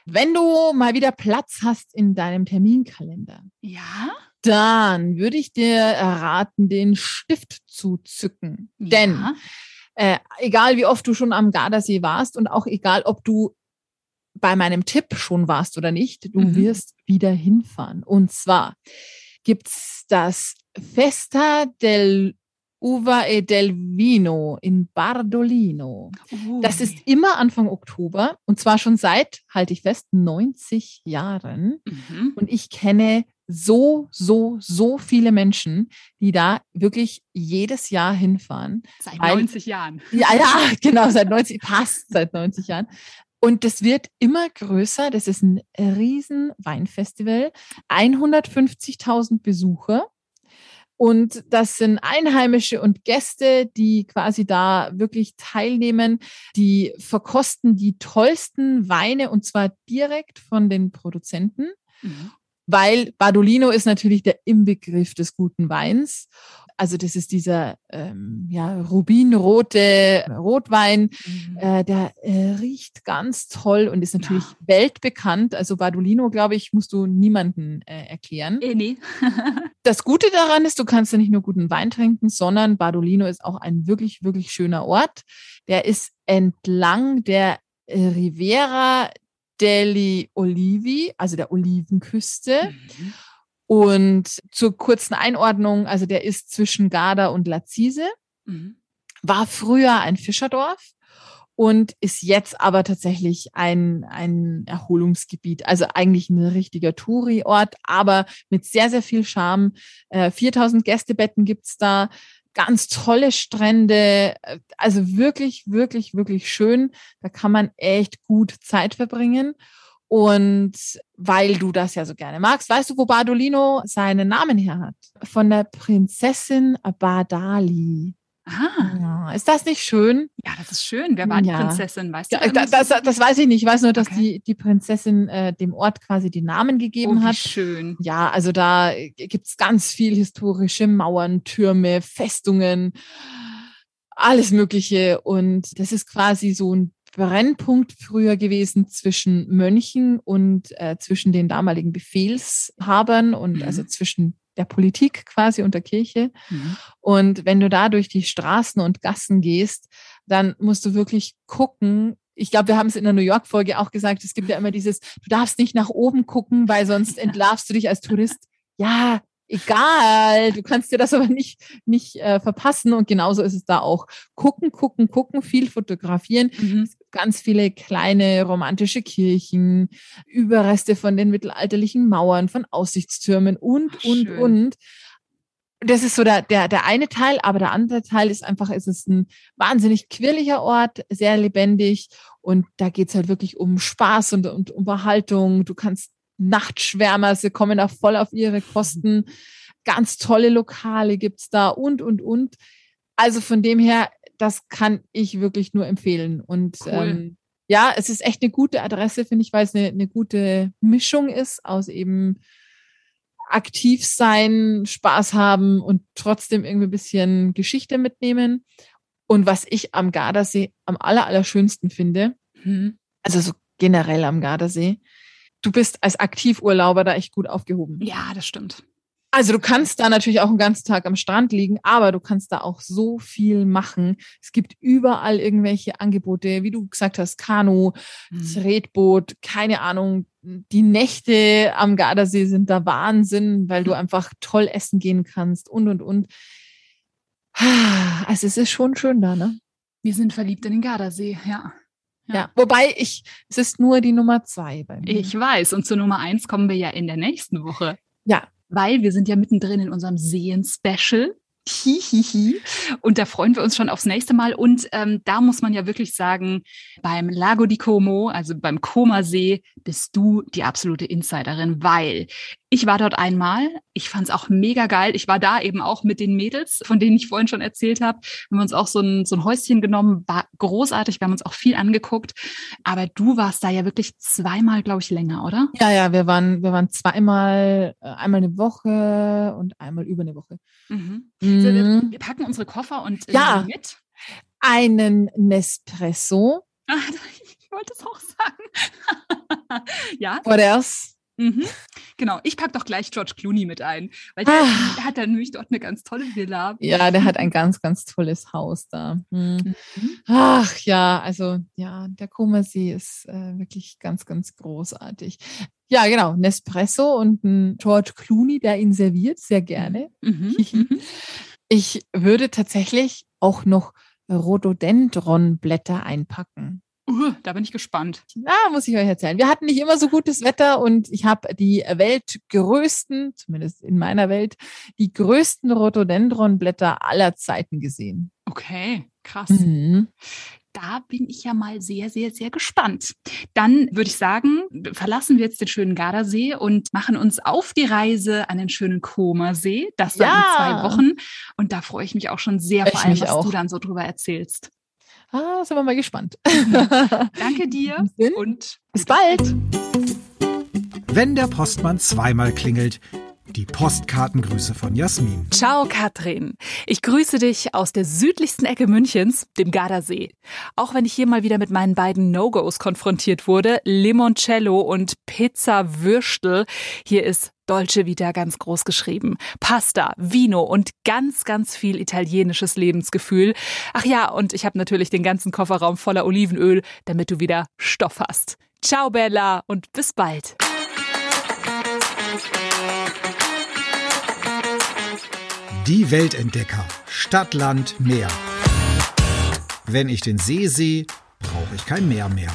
Wenn du mal wieder Platz hast in deinem Terminkalender. Ja? Dann würde ich dir raten, den Stift zu zücken. Ja. Denn äh, egal wie oft du schon am Gardasee warst und auch egal, ob du bei meinem Tipp schon warst oder nicht, du mhm. wirst wieder hinfahren. Und zwar gibt's das Festa del Uva e del Vino in Bardolino. Uh. Das ist immer Anfang Oktober und zwar schon seit, halte ich fest, 90 Jahren. Mhm. Und ich kenne so, so, so viele Menschen, die da wirklich jedes Jahr hinfahren. Seit weil, 90 Jahren. Ja, ja, genau, seit 90, passt seit 90 Jahren, und das wird immer größer. Das ist ein riesen Weinfestival. 150.000 Besucher. Und das sind Einheimische und Gäste, die quasi da wirklich teilnehmen. Die verkosten die tollsten Weine und zwar direkt von den Produzenten. Mhm. Weil Badolino ist natürlich der Inbegriff des guten Weins. Also das ist dieser ähm, ja, rubinrote Rotwein, mhm. äh, der äh, riecht ganz toll und ist natürlich ja. weltbekannt. Also Badolino, glaube ich, musst du niemanden äh, erklären. Eh, nee. das Gute daran ist, du kannst ja nicht nur guten Wein trinken, sondern Badolino ist auch ein wirklich, wirklich schöner Ort. Der ist entlang der äh, Rivera degli Olivi, also der Olivenküste. Mhm. Und zur kurzen Einordnung, also der ist zwischen Garda und Lazise, mhm. war früher ein Fischerdorf und ist jetzt aber tatsächlich ein, ein Erholungsgebiet. Also eigentlich ein richtiger Touri-Ort, aber mit sehr, sehr viel Charme. Äh, 4000 Gästebetten gibt's da, ganz tolle Strände, äh, also wirklich, wirklich, wirklich schön. Da kann man echt gut Zeit verbringen. Und weil du das ja so gerne magst, weißt du, wo Bardolino seinen Namen her hat? Von der Prinzessin Bardali. Ah, Ja, Ist das nicht schön? ja, das ist schön. Wer war die Ja. Prinzessin? Weißt du? Ja, da das, das, das weiß ich nicht. Ich weiß nur, dass Okay. die, die Prinzessin äh, dem Ort quasi die Namen oh, gegeben wie hat. schön. Ja, also da gibt's ganz viel historische Mauern, Türme, Festungen, alles Mögliche. Und das ist quasi so ein Brennpunkt früher gewesen zwischen Mönchen und äh, zwischen den damaligen Befehlshabern und Mhm. also zwischen der Politik quasi und der Kirche. Mhm. Und wenn du da durch die Straßen und Gassen gehst, dann musst du wirklich gucken. Ich glaube, wir haben es in der New York-Folge auch gesagt, es gibt ja immer dieses, du darfst nicht nach oben gucken, weil sonst entlarvst du dich als Tourist. Ja, egal, du kannst dir das aber nicht, nicht äh, verpassen. Und genauso ist es da auch. Gucken, gucken, gucken, viel fotografieren. Mhm. Ganz viele kleine romantische Kirchen, Überreste von den mittelalterlichen Mauern, von Aussichtstürmen und, Ach, und, schön. und. Das ist so der, der, der eine Teil, aber der andere Teil ist einfach, es ist ein wahnsinnig quirliger Ort, sehr lebendig und da geht's halt wirklich um Spaß und, und Unterhaltung. Du kannst Nachtschwärmer, sie kommen da voll auf ihre Kosten. Ganz tolle Lokale gibt's da und, und, und. Also von dem her, das kann ich wirklich nur empfehlen. Und Cool. ähm, ja, es ist echt eine gute Adresse, finde ich, weil es eine, eine gute Mischung ist aus eben aktiv sein, Spaß haben und trotzdem irgendwie ein bisschen Geschichte mitnehmen. Und was ich am Gardasee am aller, allerschönsten finde, Mhm. also so generell am Gardasee, du bist als Aktivurlauber da echt gut aufgehoben. Ja, das stimmt. Also du kannst da natürlich auch einen ganzen Tag am Strand liegen, aber du kannst da auch so viel machen. Es gibt überall irgendwelche Angebote, wie du gesagt hast, Kanu, Mhm. Tretboot, keine Ahnung. Die Nächte am Gardasee sind da Wahnsinn, weil du einfach toll essen gehen kannst und, und, und. Also es ist schon schön da, ne? Wir sind verliebt in den Gardasee, ja. Ja. Ja. Wobei ich, es ist nur die Nummer zwei bei mir. Ich weiß. Und zur Nummer eins kommen wir ja in der nächsten Woche. Ja. Weil wir sind ja mittendrin in unserem Seen-Special. Hihihi. Und da freuen wir uns schon aufs nächste Mal. Und ähm, da muss man ja wirklich sagen, beim Lago di Como, also beim Koma-See, bist du die absolute Insiderin, weil ich war dort einmal. Ich fand es auch mega geil. Ich war da eben auch mit den Mädels, von denen ich vorhin schon erzählt habe. Wir haben uns auch so ein, so ein Häuschen genommen, war großartig. Wir haben uns auch viel angeguckt. Aber du warst da ja wirklich zweimal, glaube ich, länger, oder? Ja, ja, wir waren, wir waren zweimal, äh, einmal eine Woche und einmal über eine Woche. Mhm. Mhm. Wir packen unsere Koffer und äh, Ja. mit. Einen Nespresso. Ah, ich wollte es auch sagen. ja, What else? mhm. genau. Ich packe doch gleich George Clooney mit ein, weil der, Ah. der hat dann nämlich dort eine ganz tolle Villa. Ja, der hat ein ganz, ganz tolles Haus da. Hm. Mhm. Ach ja, also ja, der Comersee ist äh, wirklich ganz, ganz großartig. Ja, genau, Nespresso und ein George Clooney, der ihn serviert, sehr gerne. Mhm. Mhm. Ich würde tatsächlich auch noch Rhododendronblätter einpacken. Uh, da bin ich gespannt. Na, muss ich euch erzählen. Wir hatten nicht immer so gutes Wetter und ich habe die weltgrößten, zumindest in meiner Welt, die größten Rhododendronblätter aller Zeiten gesehen. Okay, krass. Mhm. Da bin ich ja mal sehr, sehr, sehr gespannt. Dann würde ich sagen, verlassen wir jetzt den schönen Gardasee und machen uns auf die Reise an den schönen Comersee. Das dann Ja. in zwei Wochen. Und da freue ich mich auch schon sehr, vor Ich allem, mich was auch. du dann so drüber erzählst. Ah, sind wir mal gespannt. Danke dir und Bis bald. Wenn der Postmann zweimal klingelt, die Postkartengrüße von Jasmin. Ciao, Katrin. Ich grüße dich aus der südlichsten Ecke Münchens, dem Gardasee. Auch wenn ich hier mal wieder mit meinen beiden No-Gos konfrontiert wurde, Limoncello und Pizza Würstel, hier ist Dolce Vita ganz groß geschrieben. Pasta, Vino und ganz, ganz viel italienisches Lebensgefühl. Ach ja, und ich habe natürlich den ganzen Kofferraum voller Olivenöl, damit du wieder Stoff hast. Ciao, Bella, und bis bald. Die Weltentdecker. Stadt, Land, Meer. Wenn ich den See sehe, brauche ich kein Meer mehr.